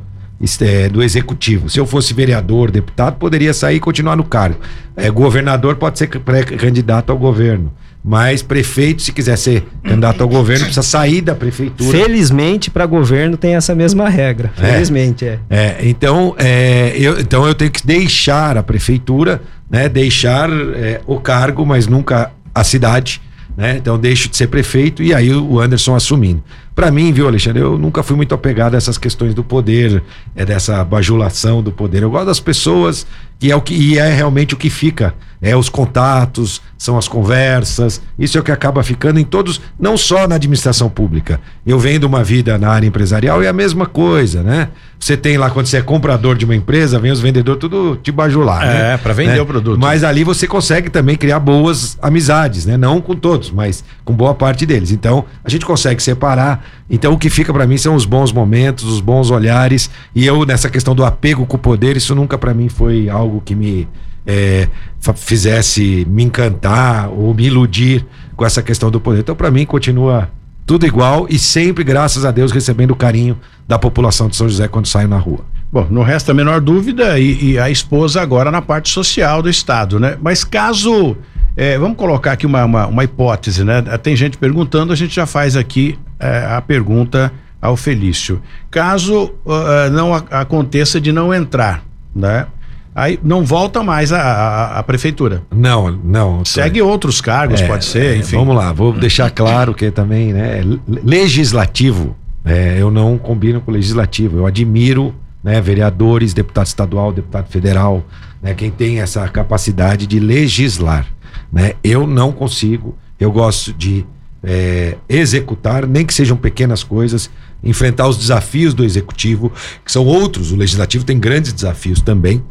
é, do executivo. Se eu fosse vereador, deputado, poderia sair e continuar no cargo. É, governador pode ser pré-candidato ao governo. Mas prefeito, se quiser ser candidato ao governo, precisa sair da prefeitura. Felizmente, para governo tem essa mesma regra. É. Felizmente, é. é. é então, é, eu, então eu tenho que deixar a prefeitura, né, deixar é, o cargo, mas nunca a cidade. Né? Então deixo de ser prefeito e aí o Anderson assumindo. Para mim, viu, Alexandre, eu nunca fui muito apegado a essas questões do poder, é dessa bajulação do poder. Eu gosto das pessoas e é o que e é realmente o que fica. É os contatos, são as conversas. Isso é o que acaba ficando em todos, não só na administração pública. Eu venho de uma vida na área empresarial e é a mesma coisa, né? Você tem lá quando você é comprador de uma empresa, vem os vendedores tudo te bajular, é, né? É, para vender né? o produto. Mas ali você consegue também criar boas amizades, né? Não com todos, mas com boa parte deles. Então, a gente consegue separar. Então, o que fica para mim são os bons momentos, os bons olhares. E eu nessa questão do apego com o poder, isso nunca para mim foi algo que me é, fizesse me encantar ou me iludir com essa questão do poder. Então, para mim, continua tudo igual e sempre, graças a Deus, recebendo o carinho da população de São José quando saio na rua. Bom, não resta a menor dúvida, e, e a esposa agora na parte social do Estado, né? Mas caso. É, vamos colocar aqui uma, uma, uma, hipótese, né? Tem gente perguntando, a gente já faz aqui é, a pergunta ao Felício. Caso uh, não a, aconteça de não entrar, né? aí não volta mais a, a, a prefeitura. Não, não. Segue outros cargos, é, pode ser, é, enfim. Vamos lá, vou deixar claro que também, né, legislativo, é, eu não combino com legislativo, eu admiro, né, vereadores, deputado estadual, deputado federal, né, quem tem essa capacidade de legislar, né, eu não consigo, eu gosto de é, executar, nem que sejam pequenas coisas, enfrentar os desafios do executivo, que são outros, o legislativo tem grandes desafios também,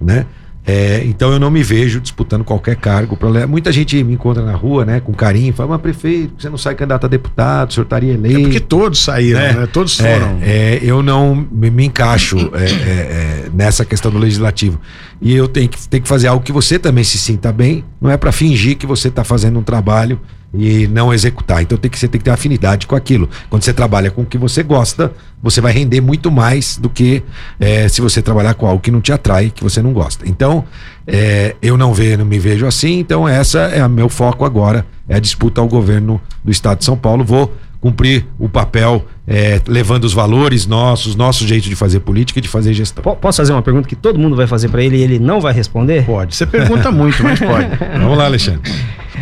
né? É, então eu não me vejo disputando qualquer cargo. Muita gente me encontra na rua, né, com carinho, fala, mas prefeito, você não sai candidato a deputado, o senhor estaria eleito. É porque todos saíram, é, né? Todos é, foram. É, eu não me, me encaixo é, é, nessa questão do legislativo. E eu tenho que, tenho que fazer algo que você também se sinta bem, não é para fingir que você está fazendo um trabalho e não executar. Então tem que, você tem que ter afinidade com aquilo. Quando você trabalha com o que você gosta, você vai render muito mais do que é, se você trabalhar com algo que não te atrai, que você não gosta. Então, é, eu não, vejo, não me vejo assim, então essa é o meu foco agora, é a disputa ao governo do estado de São Paulo. Vou cumprir o papel é, levando os valores nossos, nosso jeito de fazer política e de fazer gestão. P posso fazer uma pergunta que todo mundo vai fazer para ele e ele não vai responder? Pode. Você pergunta muito, mas pode. Vamos lá, Alexandre.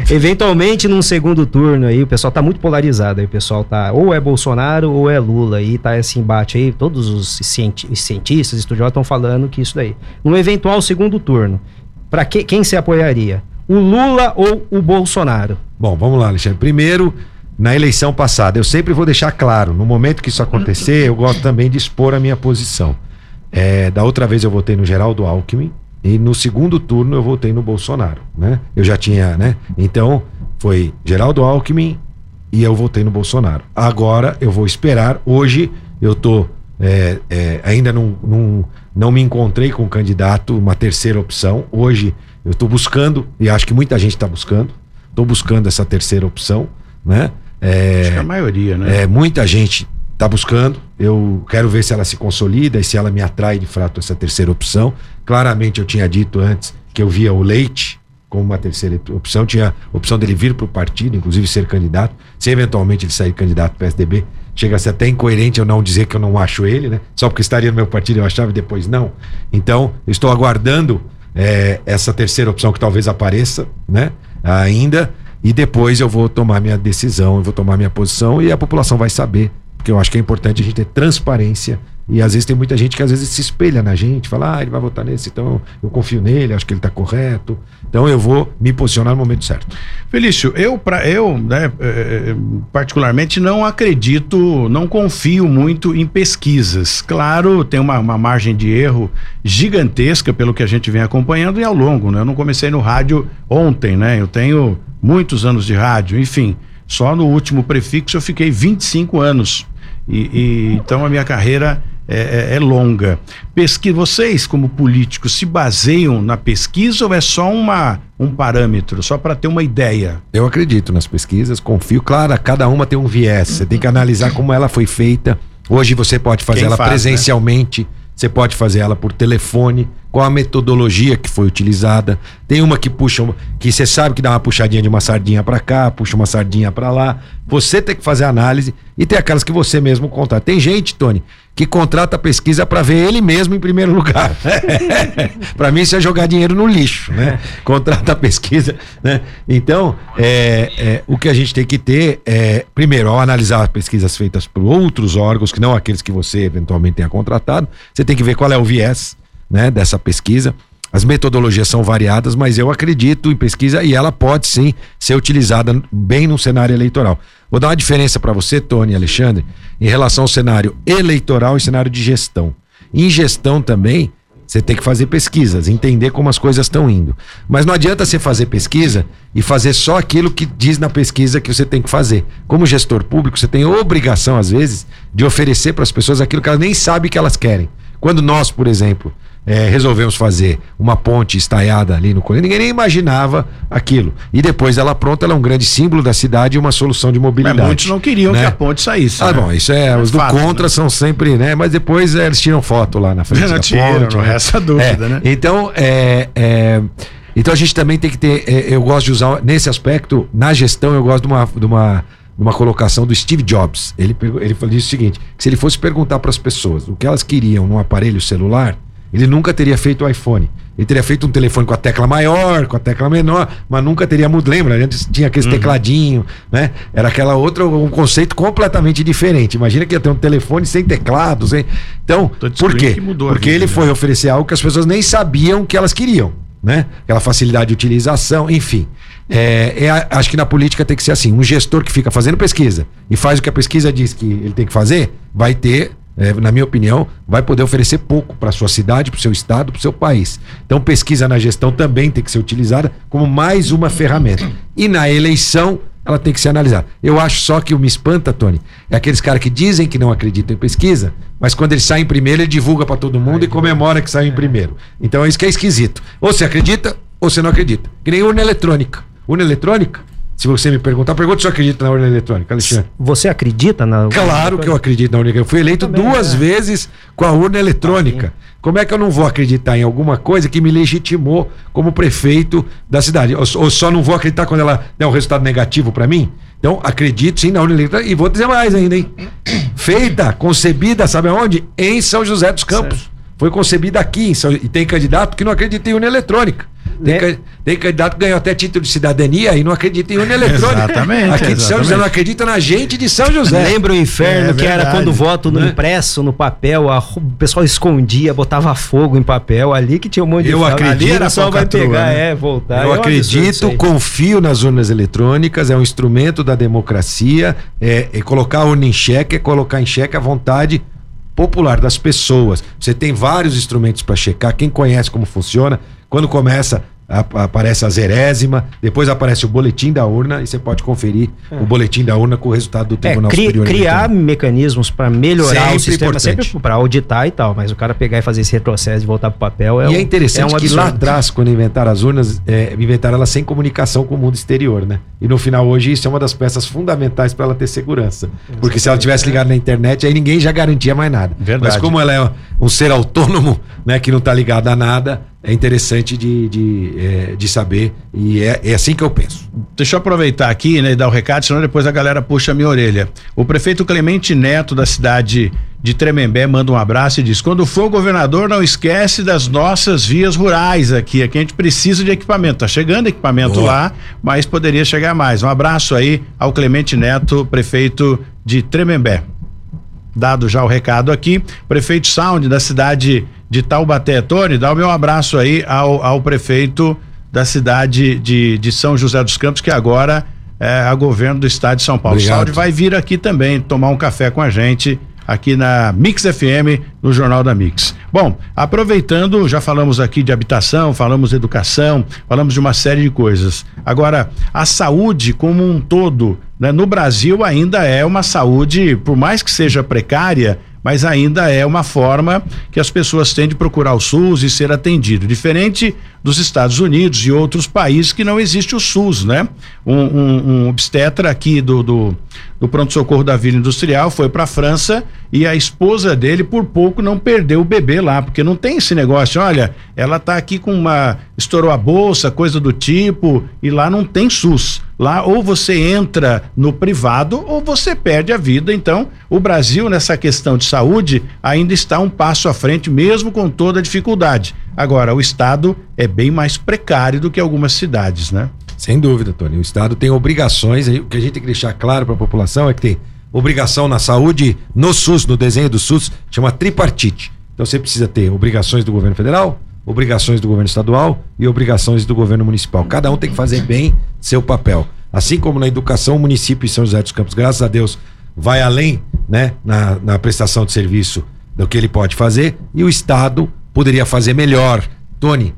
Eventualmente, num segundo turno aí, o pessoal tá muito polarizado aí, o pessoal tá ou é Bolsonaro ou é Lula, aí tá esse embate aí, todos os cientistas, estudiosos estão falando que isso daí. Num eventual segundo turno, para que, quem se apoiaria? O Lula ou o Bolsonaro? Bom, vamos lá, Alexandre. Primeiro, na eleição passada. Eu sempre vou deixar claro, no momento que isso acontecer, eu gosto também de expor a minha posição. É, da outra vez eu votei no Geraldo Alckmin e no segundo turno eu votei no Bolsonaro, né? Eu já tinha, né? Então foi Geraldo Alckmin e eu votei no Bolsonaro. Agora eu vou esperar. Hoje eu tô é, é, ainda não, não, não me encontrei com um candidato, uma terceira opção. Hoje eu estou buscando e acho que muita gente está buscando. Estou buscando essa terceira opção, né? É, Acho que a maioria, né? É, muita gente está buscando. Eu quero ver se ela se consolida e se ela me atrai de fato essa terceira opção. Claramente eu tinha dito antes que eu via o Leite como uma terceira opção. Tinha a opção dele vir para o partido, inclusive ser candidato. Se eventualmente ele sair candidato para o PSDB, chega a ser até incoerente eu não dizer que eu não acho ele, né? Só porque estaria no meu partido eu achava e depois não. Então, estou aguardando é, essa terceira opção que talvez apareça, né? Ainda e depois eu vou tomar minha decisão, eu vou tomar minha posição e a população vai saber. Porque eu acho que é importante a gente ter transparência. E às vezes tem muita gente que às vezes se espelha na gente, fala, ah, ele vai votar nesse, então eu confio nele, acho que ele está correto. Então eu vou me posicionar no momento certo. Felício, eu, pra, eu né, é, particularmente não acredito, não confio muito em pesquisas. Claro, tem uma, uma, margem de erro gigantesca pelo que a gente vem acompanhando e ao longo, né? Eu não comecei no rádio ontem, né? Eu tenho muitos anos de rádio, enfim. Só no último prefixo eu fiquei 25 anos. E, e então a minha carreira é, é, é, longa. Pesquisa, vocês, como políticos, se baseiam na pesquisa ou é só uma, um parâmetro, só para ter uma ideia? Eu acredito nas pesquisas, confio. Claro, cada uma tem um viés. Você tem que analisar como ela foi feita. Hoje você pode fazer Quem ela faz, né? presencialmente. Né? Você pode fazer ela por telefone, qual a metodologia que foi utilizada. Tem uma que puxa, que você sabe que dá uma puxadinha de uma sardinha para cá, puxa uma sardinha para lá. Você tem que fazer análise e tem aquelas que você mesmo contrata. Tem gente, Tony, que contrata a pesquisa para ver ele mesmo em primeiro lugar. para mim isso é jogar dinheiro no lixo, né? Contrata a pesquisa, né? Então, é, é, o que a gente tem que ter é, primeiro, ao analisar as pesquisas feitas por outros órgãos, que não aqueles que você eventualmente tenha contratado, você tem que ver qual é o viés, né, dessa pesquisa. As metodologias são variadas, mas eu acredito em pesquisa e ela pode sim ser utilizada bem no cenário eleitoral. Vou dar uma diferença para você, Tony e Alexandre, em relação ao cenário eleitoral e cenário de gestão. Em gestão também, você tem que fazer pesquisas, entender como as coisas estão indo. Mas não adianta você fazer pesquisa e fazer só aquilo que diz na pesquisa que você tem que fazer. Como gestor público, você tem obrigação, às vezes, de oferecer para as pessoas aquilo que elas nem sabem que elas querem. Quando nós, por exemplo, é, resolvemos fazer uma ponte estaiada ali no Corinthians, ninguém nem imaginava aquilo. E depois ela pronta, ela é um grande símbolo da cidade e uma solução de mobilidade. Mas muitos não queriam né? que a ponte saísse. Ah, né? bom, isso é. os do fácil, contra né? são sempre, né? Mas depois é, eles tiram foto lá na frente. Não, da tiram, ponte, não né? essa dúvida, é, né? Então, é, é, então a gente também tem que ter. É, eu gosto de usar, nesse aspecto, na gestão, eu gosto de uma. De uma uma colocação do Steve Jobs. Ele, ele falou o seguinte: se ele fosse perguntar para as pessoas o que elas queriam num aparelho celular, ele nunca teria feito o iPhone. Ele teria feito um telefone com a tecla maior, com a tecla menor, mas nunca teria mudado. Lembra? Antes tinha aquele uhum. tecladinho, né? Era aquela outra, um conceito completamente diferente. Imagina que ia ter um telefone sem teclado. Sem... Então, por quê? Porque vida, ele foi oferecer algo que as pessoas nem sabiam que elas queriam, né? Aquela facilidade de utilização, enfim. É, é, acho que na política tem que ser assim: um gestor que fica fazendo pesquisa e faz o que a pesquisa diz que ele tem que fazer, vai ter é, na minha opinião, vai poder oferecer pouco para sua cidade, para o seu estado, para o seu país. Então, pesquisa na gestão também tem que ser utilizada como mais uma ferramenta. E na eleição, ela tem que ser analisada. Eu acho só que o me espanta, Tony, é aqueles caras que dizem que não acreditam em pesquisa, mas quando ele sai em primeiro, ele divulga para todo mundo e comemora que saiu em primeiro. Então, é isso que é esquisito. Ou você acredita, ou você não acredita. Que nem urna eletrônica. Urna eletrônica, Se você me perguntar, pergunta se eu acredito na urna eletrônica, Alexandre. Você acredita na urna Claro que eu acredito na urna eletrônica. Eu fui eleito Também, duas é. vezes com a urna eletrônica. Como é que eu não vou acreditar em alguma coisa que me legitimou como prefeito da cidade? Ou, ou só não vou acreditar quando ela der um resultado negativo para mim? Então, acredito sim na urna eletrônica. E vou dizer mais ainda, hein? Feita, concebida, sabe aonde? Em São José dos Campos. Foi concebida aqui em São... e tem candidato que não acredita em urna eletrônica. Tem, Né? ca- tem candidato que ganhou até título de cidadania e não acredita em urna eletrônica. Exatamente, Aqui de São José não acredita na gente de São José. Lembra o inferno É que era verdade, quando o voto no né? impresso, no papel, a o pessoal escondia, botava fogo em papel ali que tinha um monte de Eu fraude. acredito, Ali era só vai pegar, né? é, voltar. Eu É isso acredito, confio nas urnas eletrônicas, é um instrumento da democracia, é, é colocar a urna em xeque, é colocar em xeque a vontade popular das pessoas. Você tem vários instrumentos para checar, quem conhece como funciona, quando começa aparece a zerésima, depois aparece o boletim da urna e você pode conferir o boletim da urna com o resultado do É, Tribunal cri- Superior criar Eleitoral. mecanismos para melhorar Sempre o sistema, importante. sempre para auditar e tal, mas o cara pegar e fazer esse retrocesso e voltar pro papel é e um, é interessante é um que lá absurdo. atrás, quando inventaram as urnas, é, inventaram elas sem comunicação com o mundo exterior, né? E no final, hoje, isso é uma das peças fundamentais para ela ter segurança. Porque se ela tivesse ligada na internet, aí ninguém já garantia mais nada. Verdade. Mas como ela é um ser autônomo, né, que não está ligado a nada, é interessante de, de, é, de saber. E é, é assim que eu penso. Deixa eu aproveitar aqui né, e dar o recado, senão depois a galera puxa a minha orelha. O prefeito Clemente Neto, da cidade de Tremembé, manda um abraço e diz: quando for governador, não esquece das nossas vias rurais aqui. Aqui a gente precisa de equipamento. Tá chegando equipamento Boa. lá, mas poderia chegar mais. Um abraço aí ao Clemente Neto, prefeito de Tremembé. Dado já o recado aqui, prefeito Sound da cidade de Taubaté, Tony, dá o meu abraço aí ao, ao prefeito da cidade de, de São José dos Campos, que agora é a governo do estado de São Paulo. Obrigado. Sound vai vir aqui também tomar um café com a gente aqui na Mix FM, no Jornal da Mix. Bom, aproveitando, já falamos aqui de habitação, falamos de educação, falamos de uma série de coisas. Agora, a saúde como um todo, né, no Brasil ainda é uma saúde, por mais que seja precária, mas ainda é uma forma que as pessoas têm de procurar o SUS e ser atendido. Diferente dos Estados Unidos e outros países que não existe o SUS, né? Um, um- um obstetra aqui do, do, do pronto-socorro da Vila Industrial foi para a França e a esposa dele, por pouco, não perdeu o bebê lá, porque não tem esse negócio, olha, ela tá aqui com uma. estourou a bolsa, coisa do tipo, e lá não tem SUS. Lá ou você entra no privado ou você perde a vida. Então, o Brasil, nessa questão de saúde, ainda está um passo à frente, mesmo com toda a dificuldade. Agora, o Estado é bem mais precário do que algumas cidades, né? Sem dúvida, Tony. O Estado tem obrigações, o que a gente tem que deixar claro para a população é que tem obrigação na saúde, no SUS, no desenho do SUS, chama tripartite. Então você precisa ter obrigações do governo federal, obrigações do governo estadual e obrigações do governo municipal. Cada um tem que fazer bem seu papel. Assim como na educação, o município de São José dos Campos, graças a Deus, vai além né, na, na prestação de serviço do que ele pode fazer e o Estado poderia fazer melhor. Tony,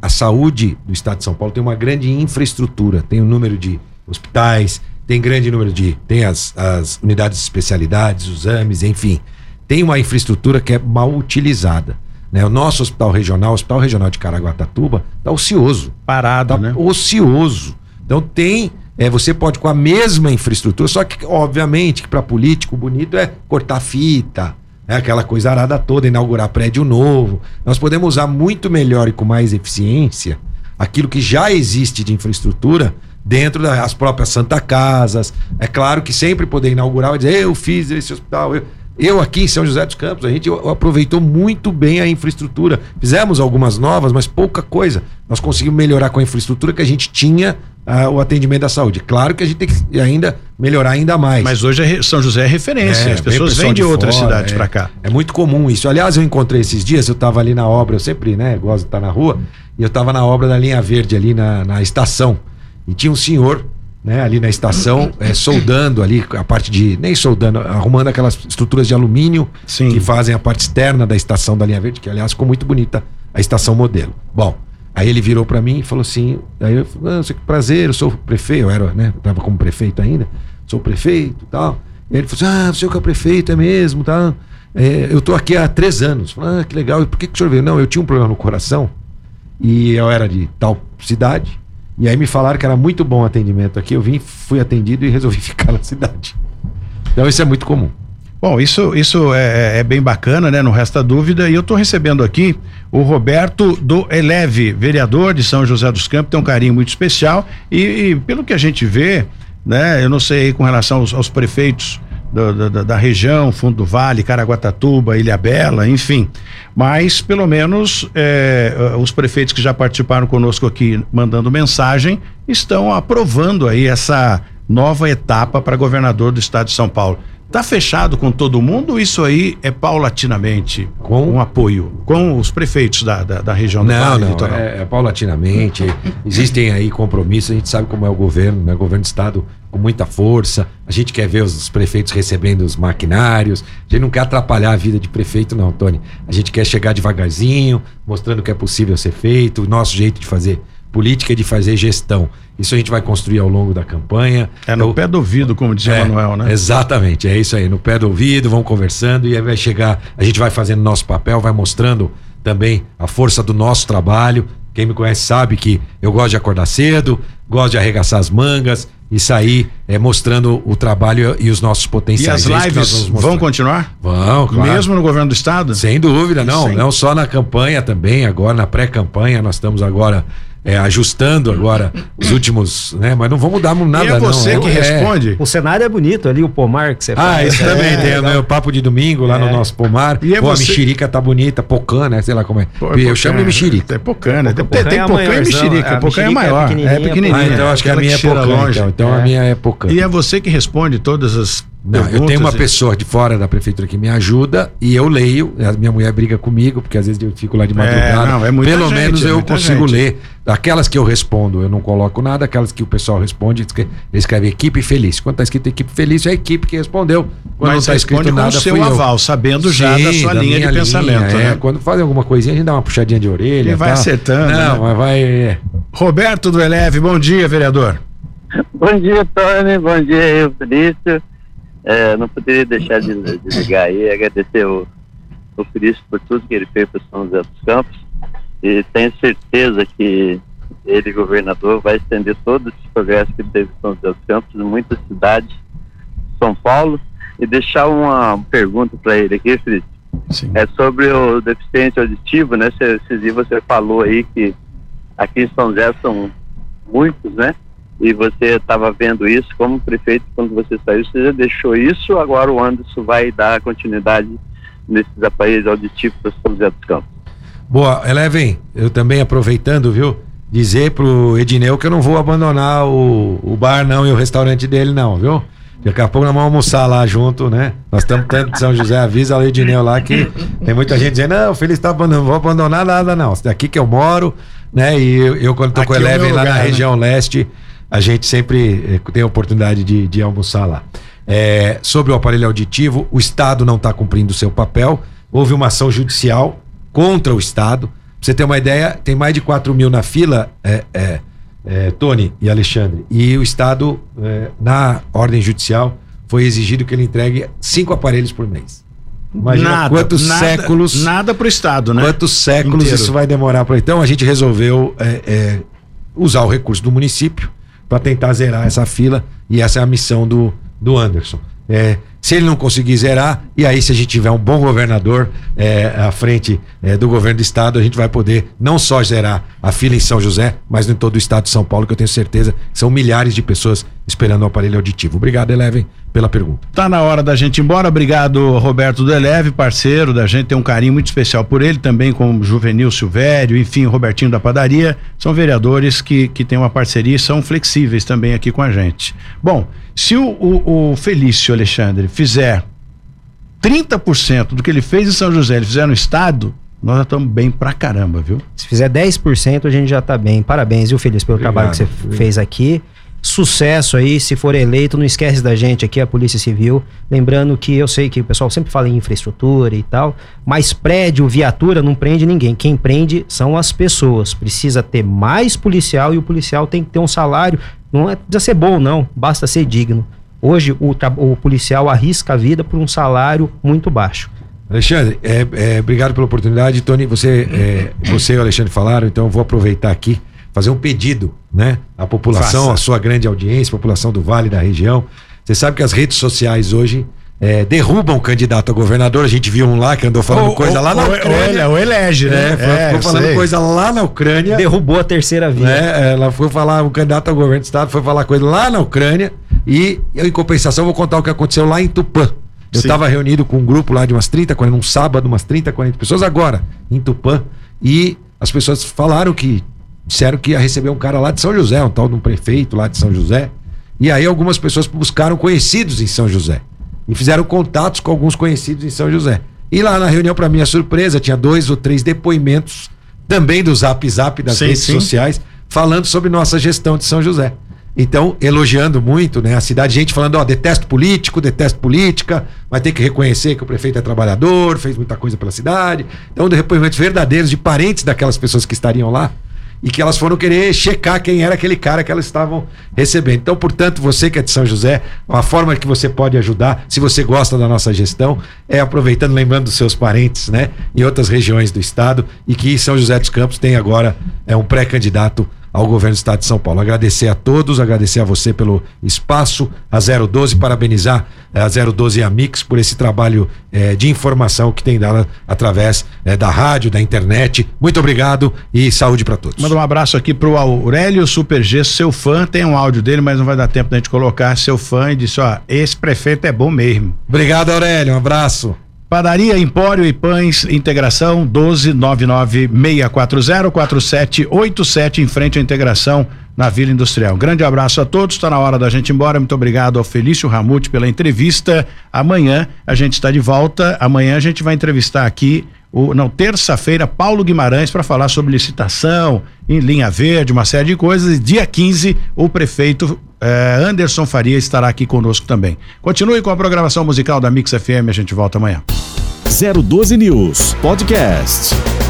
a saúde do estado de São Paulo tem uma grande infraestrutura, tem o número de hospitais, tem grande número de. tem as, as unidades de especialidades, os exames, enfim. Tem uma infraestrutura que é mal utilizada. Né? O nosso hospital regional, o Hospital Regional de Caraguatatuba, está ocioso. Parado, Tá né? ocioso. Então tem. É, você pode com a mesma infraestrutura, só que, obviamente, que para político bonito é cortar fita, é aquela coisa arada toda, inaugurar prédio novo. Nós podemos usar muito melhor e com mais eficiência aquilo que já existe de infraestrutura dentro das próprias Santa Casas. É claro que sempre poder inaugurar e dizer, eu fiz esse hospital, eu. Eu aqui em São José dos Campos, a gente aproveitou muito bem a infraestrutura. Fizemos algumas novas, mas pouca coisa. Nós conseguimos melhorar com a infraestrutura que a gente tinha ah, o atendimento da saúde. Claro que a gente tem que ainda melhorar ainda mais. Mas hoje é São José é referência. É, As pessoas vêm de, de outras cidades é. para cá. É muito comum isso. Aliás, eu encontrei esses dias, eu estava ali na obra, eu sempre, né, gosto de estar na rua, e eu estava na obra da linha verde ali na, na estação. E tinha um senhor, né, ali na estação, eh, soldando ali a parte de. Nem soldando, arrumando aquelas estruturas de alumínio Sim. que fazem a parte externa da estação da linha verde, que aliás ficou muito bonita a estação modelo. Bom. Aí ele virou para mim e falou assim: aí eu ah, que prazer, eu sou prefeito, eu era, né? Eu tava como prefeito ainda, sou prefeito e tal. E ele falou assim: Ah, você que é o prefeito, é mesmo, tá? É, eu tô aqui há três anos. Falei, ah, que legal. E por que, que o senhor veio? Não, eu tinha um problema no coração e eu era de tal cidade E aí me falaram que era muito bom o atendimento aqui. Eu vim, fui atendido e resolvi ficar na cidade. Então isso é muito comum. Bom, isso, isso é, é, é bem bacana, né? Não resta dúvida. E eu estou recebendo aqui o Roberto do Eleve, vereador de São José dos Campos, tem um carinho muito especial. E, e pelo que a gente vê, né? Eu não sei com relação aos, aos prefeitos da, da, da, região, Fundo do Vale, Caraguatatuba, Ilha Bela, enfim. Mas, pelo menos, é, os prefeitos que já participaram conosco aqui, mandando mensagem, estão aprovando aí essa nova etapa para governador do estado de São Paulo. Tá fechado com todo mundo? Isso aí é paulatinamente com um apoio com os prefeitos da, da, da região não, do Vale não, Litoral? É, é paulatinamente. Existem aí compromissos. A gente sabe como é o governo, né? O governo do estado com muita força. A gente quer ver os prefeitos recebendo os maquinários. A gente não quer atrapalhar a vida de prefeito, não, Tony. A gente quer chegar devagarzinho, mostrando que é possível ser feito, o nosso jeito de fazer política de fazer gestão. Isso a gente vai construir ao longo da campanha. É no pé do ouvido, como dizia é, o Manuel, né? Exatamente, é isso aí, no pé do ouvido, vamos conversando e aí vai chegar, a gente vai fazendo nosso papel, vai mostrando também a força do nosso trabalho. Quem me conhece sabe que eu gosto de acordar cedo, gosto de arregaçar as mangas e sair é, mostrando o trabalho e os nossos potenciais. E as lives vão continuar? Vão, claro. Mesmo no governo do estado? Sem dúvida, não. Não só na campanha também, agora na pré-campanha, nós estamos agora é, ajustando agora os últimos, né? Mas não vamos dar nada, não. E é você não. que é. responde. O cenário é bonito ali, o pomar que você ah, faz. Ah, isso é, também tem o meu papo de domingo lá no é. nosso pomar. E é Pô, você... a mexerica tá bonita, pocã, né? Sei lá como é. Pô, eu chamo de mexerica. É pocã, né? Tem, tem, tem pocã e mexerica. Pocã é maior. É pequenininha. Ah, então acho que a minha é pocã. Então, então a minha é pocã. E é você que responde todas as não, eu tenho uma pessoa de fora da prefeitura que me ajuda e eu leio. A minha mulher briga comigo, porque às vezes eu fico lá de é, madrugada. É, não, é Pelo gente, menos eu consigo gente. ler. Aquelas que eu respondo, eu não coloco nada. Aquelas que o pessoal responde, ele escreve equipe feliz. Quando está escrito equipe feliz, é a equipe que respondeu. Quando Mas não está escrito com nada, o seu aval, eu. sabendo já Sim, da sua da linha de linha, pensamento. É, né? Quando fazem alguma coisinha, a gente dá uma puxadinha de orelha. E vai acertando. Não, né? mas vai. É. Roberto do Eleve, bom dia, vereador. Bom dia, Tony. Bom dia, Felício. É, não poderia deixar de, de ligar aí, agradecer o, o Cristo por tudo que ele fez para São José dos Campos e tenho certeza que ele, governador, vai estender todo esse progresso que teve em São José dos Campos em muitas cidades de São Paulo e deixar uma pergunta para ele aqui, Felipe. É sobre o deficiente auditivo, né? Dias você falou aí que aqui em São José são muitos, né? E você estava vendo isso como prefeito quando você saiu, você já deixou isso, agora o Anderson vai dar continuidade nesses aparelhos auditivos para São José dos Campos. Boa, Eleven, eu também aproveitando, viu, dizer pro Edneu que eu não vou abandonar o, o bar não e o restaurante dele não, viu? Daqui a pouco nós vamos almoçar lá junto, né? Nós estamos tanto de São José, avisa o Edneu lá que tem muita gente dizendo, não, o Feliz está abandonando, não vou abandonar nada não, daqui que eu moro, né? E eu, eu quando tô Aqui com o é Eleven é lá lugar, na né? região leste, a gente sempre eh, tem a oportunidade de, de almoçar lá. É, sobre o aparelho auditivo, o Estado não está cumprindo o seu papel. Houve uma ação judicial contra o Estado. Pra você ter uma ideia, tem mais de 4 mil na fila, é, é, é, Tony e Alexandre. E o Estado, é, na ordem judicial, foi exigido que ele entregue cinco aparelhos por mês. Imagina nada, quantos nada, séculos. Nada para o Estado, né? Quantos séculos Inteiro. isso vai demorar para. Então a gente resolveu é, usar o recurso do município para tentar zerar essa fila e essa é a missão do, do Anderson. É, se ele não conseguir zerar, e aí se a gente tiver um bom governador é, à frente é, do governo do estado, a gente vai poder não só zerar a fila em São José, mas em todo o estado de São Paulo, que eu tenho certeza são milhares de pessoas esperando o aparelho auditivo. Obrigado, Eleven, pela pergunta. Tá na hora da gente ir embora. Obrigado, Roberto do Eleve, parceiro da gente, tem um carinho muito especial por ele, também com Juvenil Silvério, enfim, o Robertinho da Padaria. São vereadores que, que têm uma parceria e são flexíveis também aqui com a gente. Bom, se o, o, o Felício Alexandre fizer 30% do que ele fez em São José, ele fizer no estado, nós já estamos bem pra caramba, viu? Se fizer 10%, a gente já tá bem. Parabéns, viu, Feliz, pelo obrigado, trabalho que você obrigado. fez aqui. Sucesso aí, se for eleito, não esquece da gente aqui, a Polícia Civil. Lembrando que eu sei que o pessoal sempre fala em infraestrutura e tal, mas prédio, viatura não prende ninguém. Quem prende são as pessoas. Precisa ter mais policial e o policial tem que ter um salário. Não é, precisa ser bom, não, basta ser digno. Hoje o, o policial arrisca a vida por um salário muito baixo. Alexandre, é, é, obrigado pela oportunidade. Tony, você, é, você e o Alexandre falaram, então eu vou aproveitar aqui fazer um pedido, né? À população, Faça. à sua grande audiência, população do Vale da região. Você sabe que as redes sociais hoje é, derrubam o candidato a governador. A gente viu um lá que andou falando Ou- coisa ou- lá na Ucrânia. ou ele- ou elege, né? É, foi- ficou falando sei. coisa lá na Ucrânia. Derrubou a terceira via. né? Ela foi falar, o candidato ao governo do estado foi falar coisa lá na Ucrânia e eu, em compensação, vou contar o que aconteceu lá em Tupã. Eu estava reunido com um grupo lá de umas 30, 40, num sábado, umas 30, 40 pessoas agora, em Tupã, e as pessoas falaram que, disseram que ia receber um cara lá de São José, um tal de um prefeito lá de São José, e aí algumas pessoas buscaram conhecidos em São José, e fizeram contatos com alguns conhecidos em São José. E lá na reunião, para minha surpresa, tinha dois ou três depoimentos também do Zap Zap das Sim, redes sim. sociais, falando sobre nossa gestão de São José. Então, elogiando muito né, a cidade, gente falando, ó, detesto político, detesto política, mas tem que reconhecer que o prefeito é trabalhador, fez muita coisa pela cidade. Então, depoimentos verdadeiros de parentes daquelas pessoas que estariam lá e que elas foram querer checar quem era aquele cara que elas estavam recebendo. Então, portanto, você que é de São José, uma forma que você pode ajudar, se você gosta da nossa gestão, é aproveitando, lembrando dos seus parentes, né, em outras regiões do estado e que São José dos Campos tem agora é um pré-candidato ao governo do estado de São Paulo. Agradecer a todos, agradecer a você pelo espaço, a 012, parabenizar eh, a 012 e a Mix por esse trabalho eh, de informação que tem dado através eh, da rádio, da internet. Muito obrigado e saúde para todos. Manda um abraço aqui pro Aurélio Super G, seu fã, tem um áudio dele, mas não vai dar tempo da gente colocar, seu fã, e disse, ó, esse prefeito é bom mesmo. Obrigado, Aurélio. Um abraço. Padaria Empório e Pães Integração 12 99 640 4787 em frente à integração na Vila Industrial. Grande abraço a todos, está na hora da gente ir embora. Muito obrigado ao Felício Ramute pela entrevista. Amanhã a gente está de volta. Amanhã a gente vai entrevistar aqui o não terça-feira Paulo Guimarães para falar sobre licitação em linha verde, uma série de coisas. E dia 15 o prefeito eh, Anderson Faria estará aqui conosco também. Continue com a programação musical da Mix FM, a gente volta amanhã. 012 News Podcast.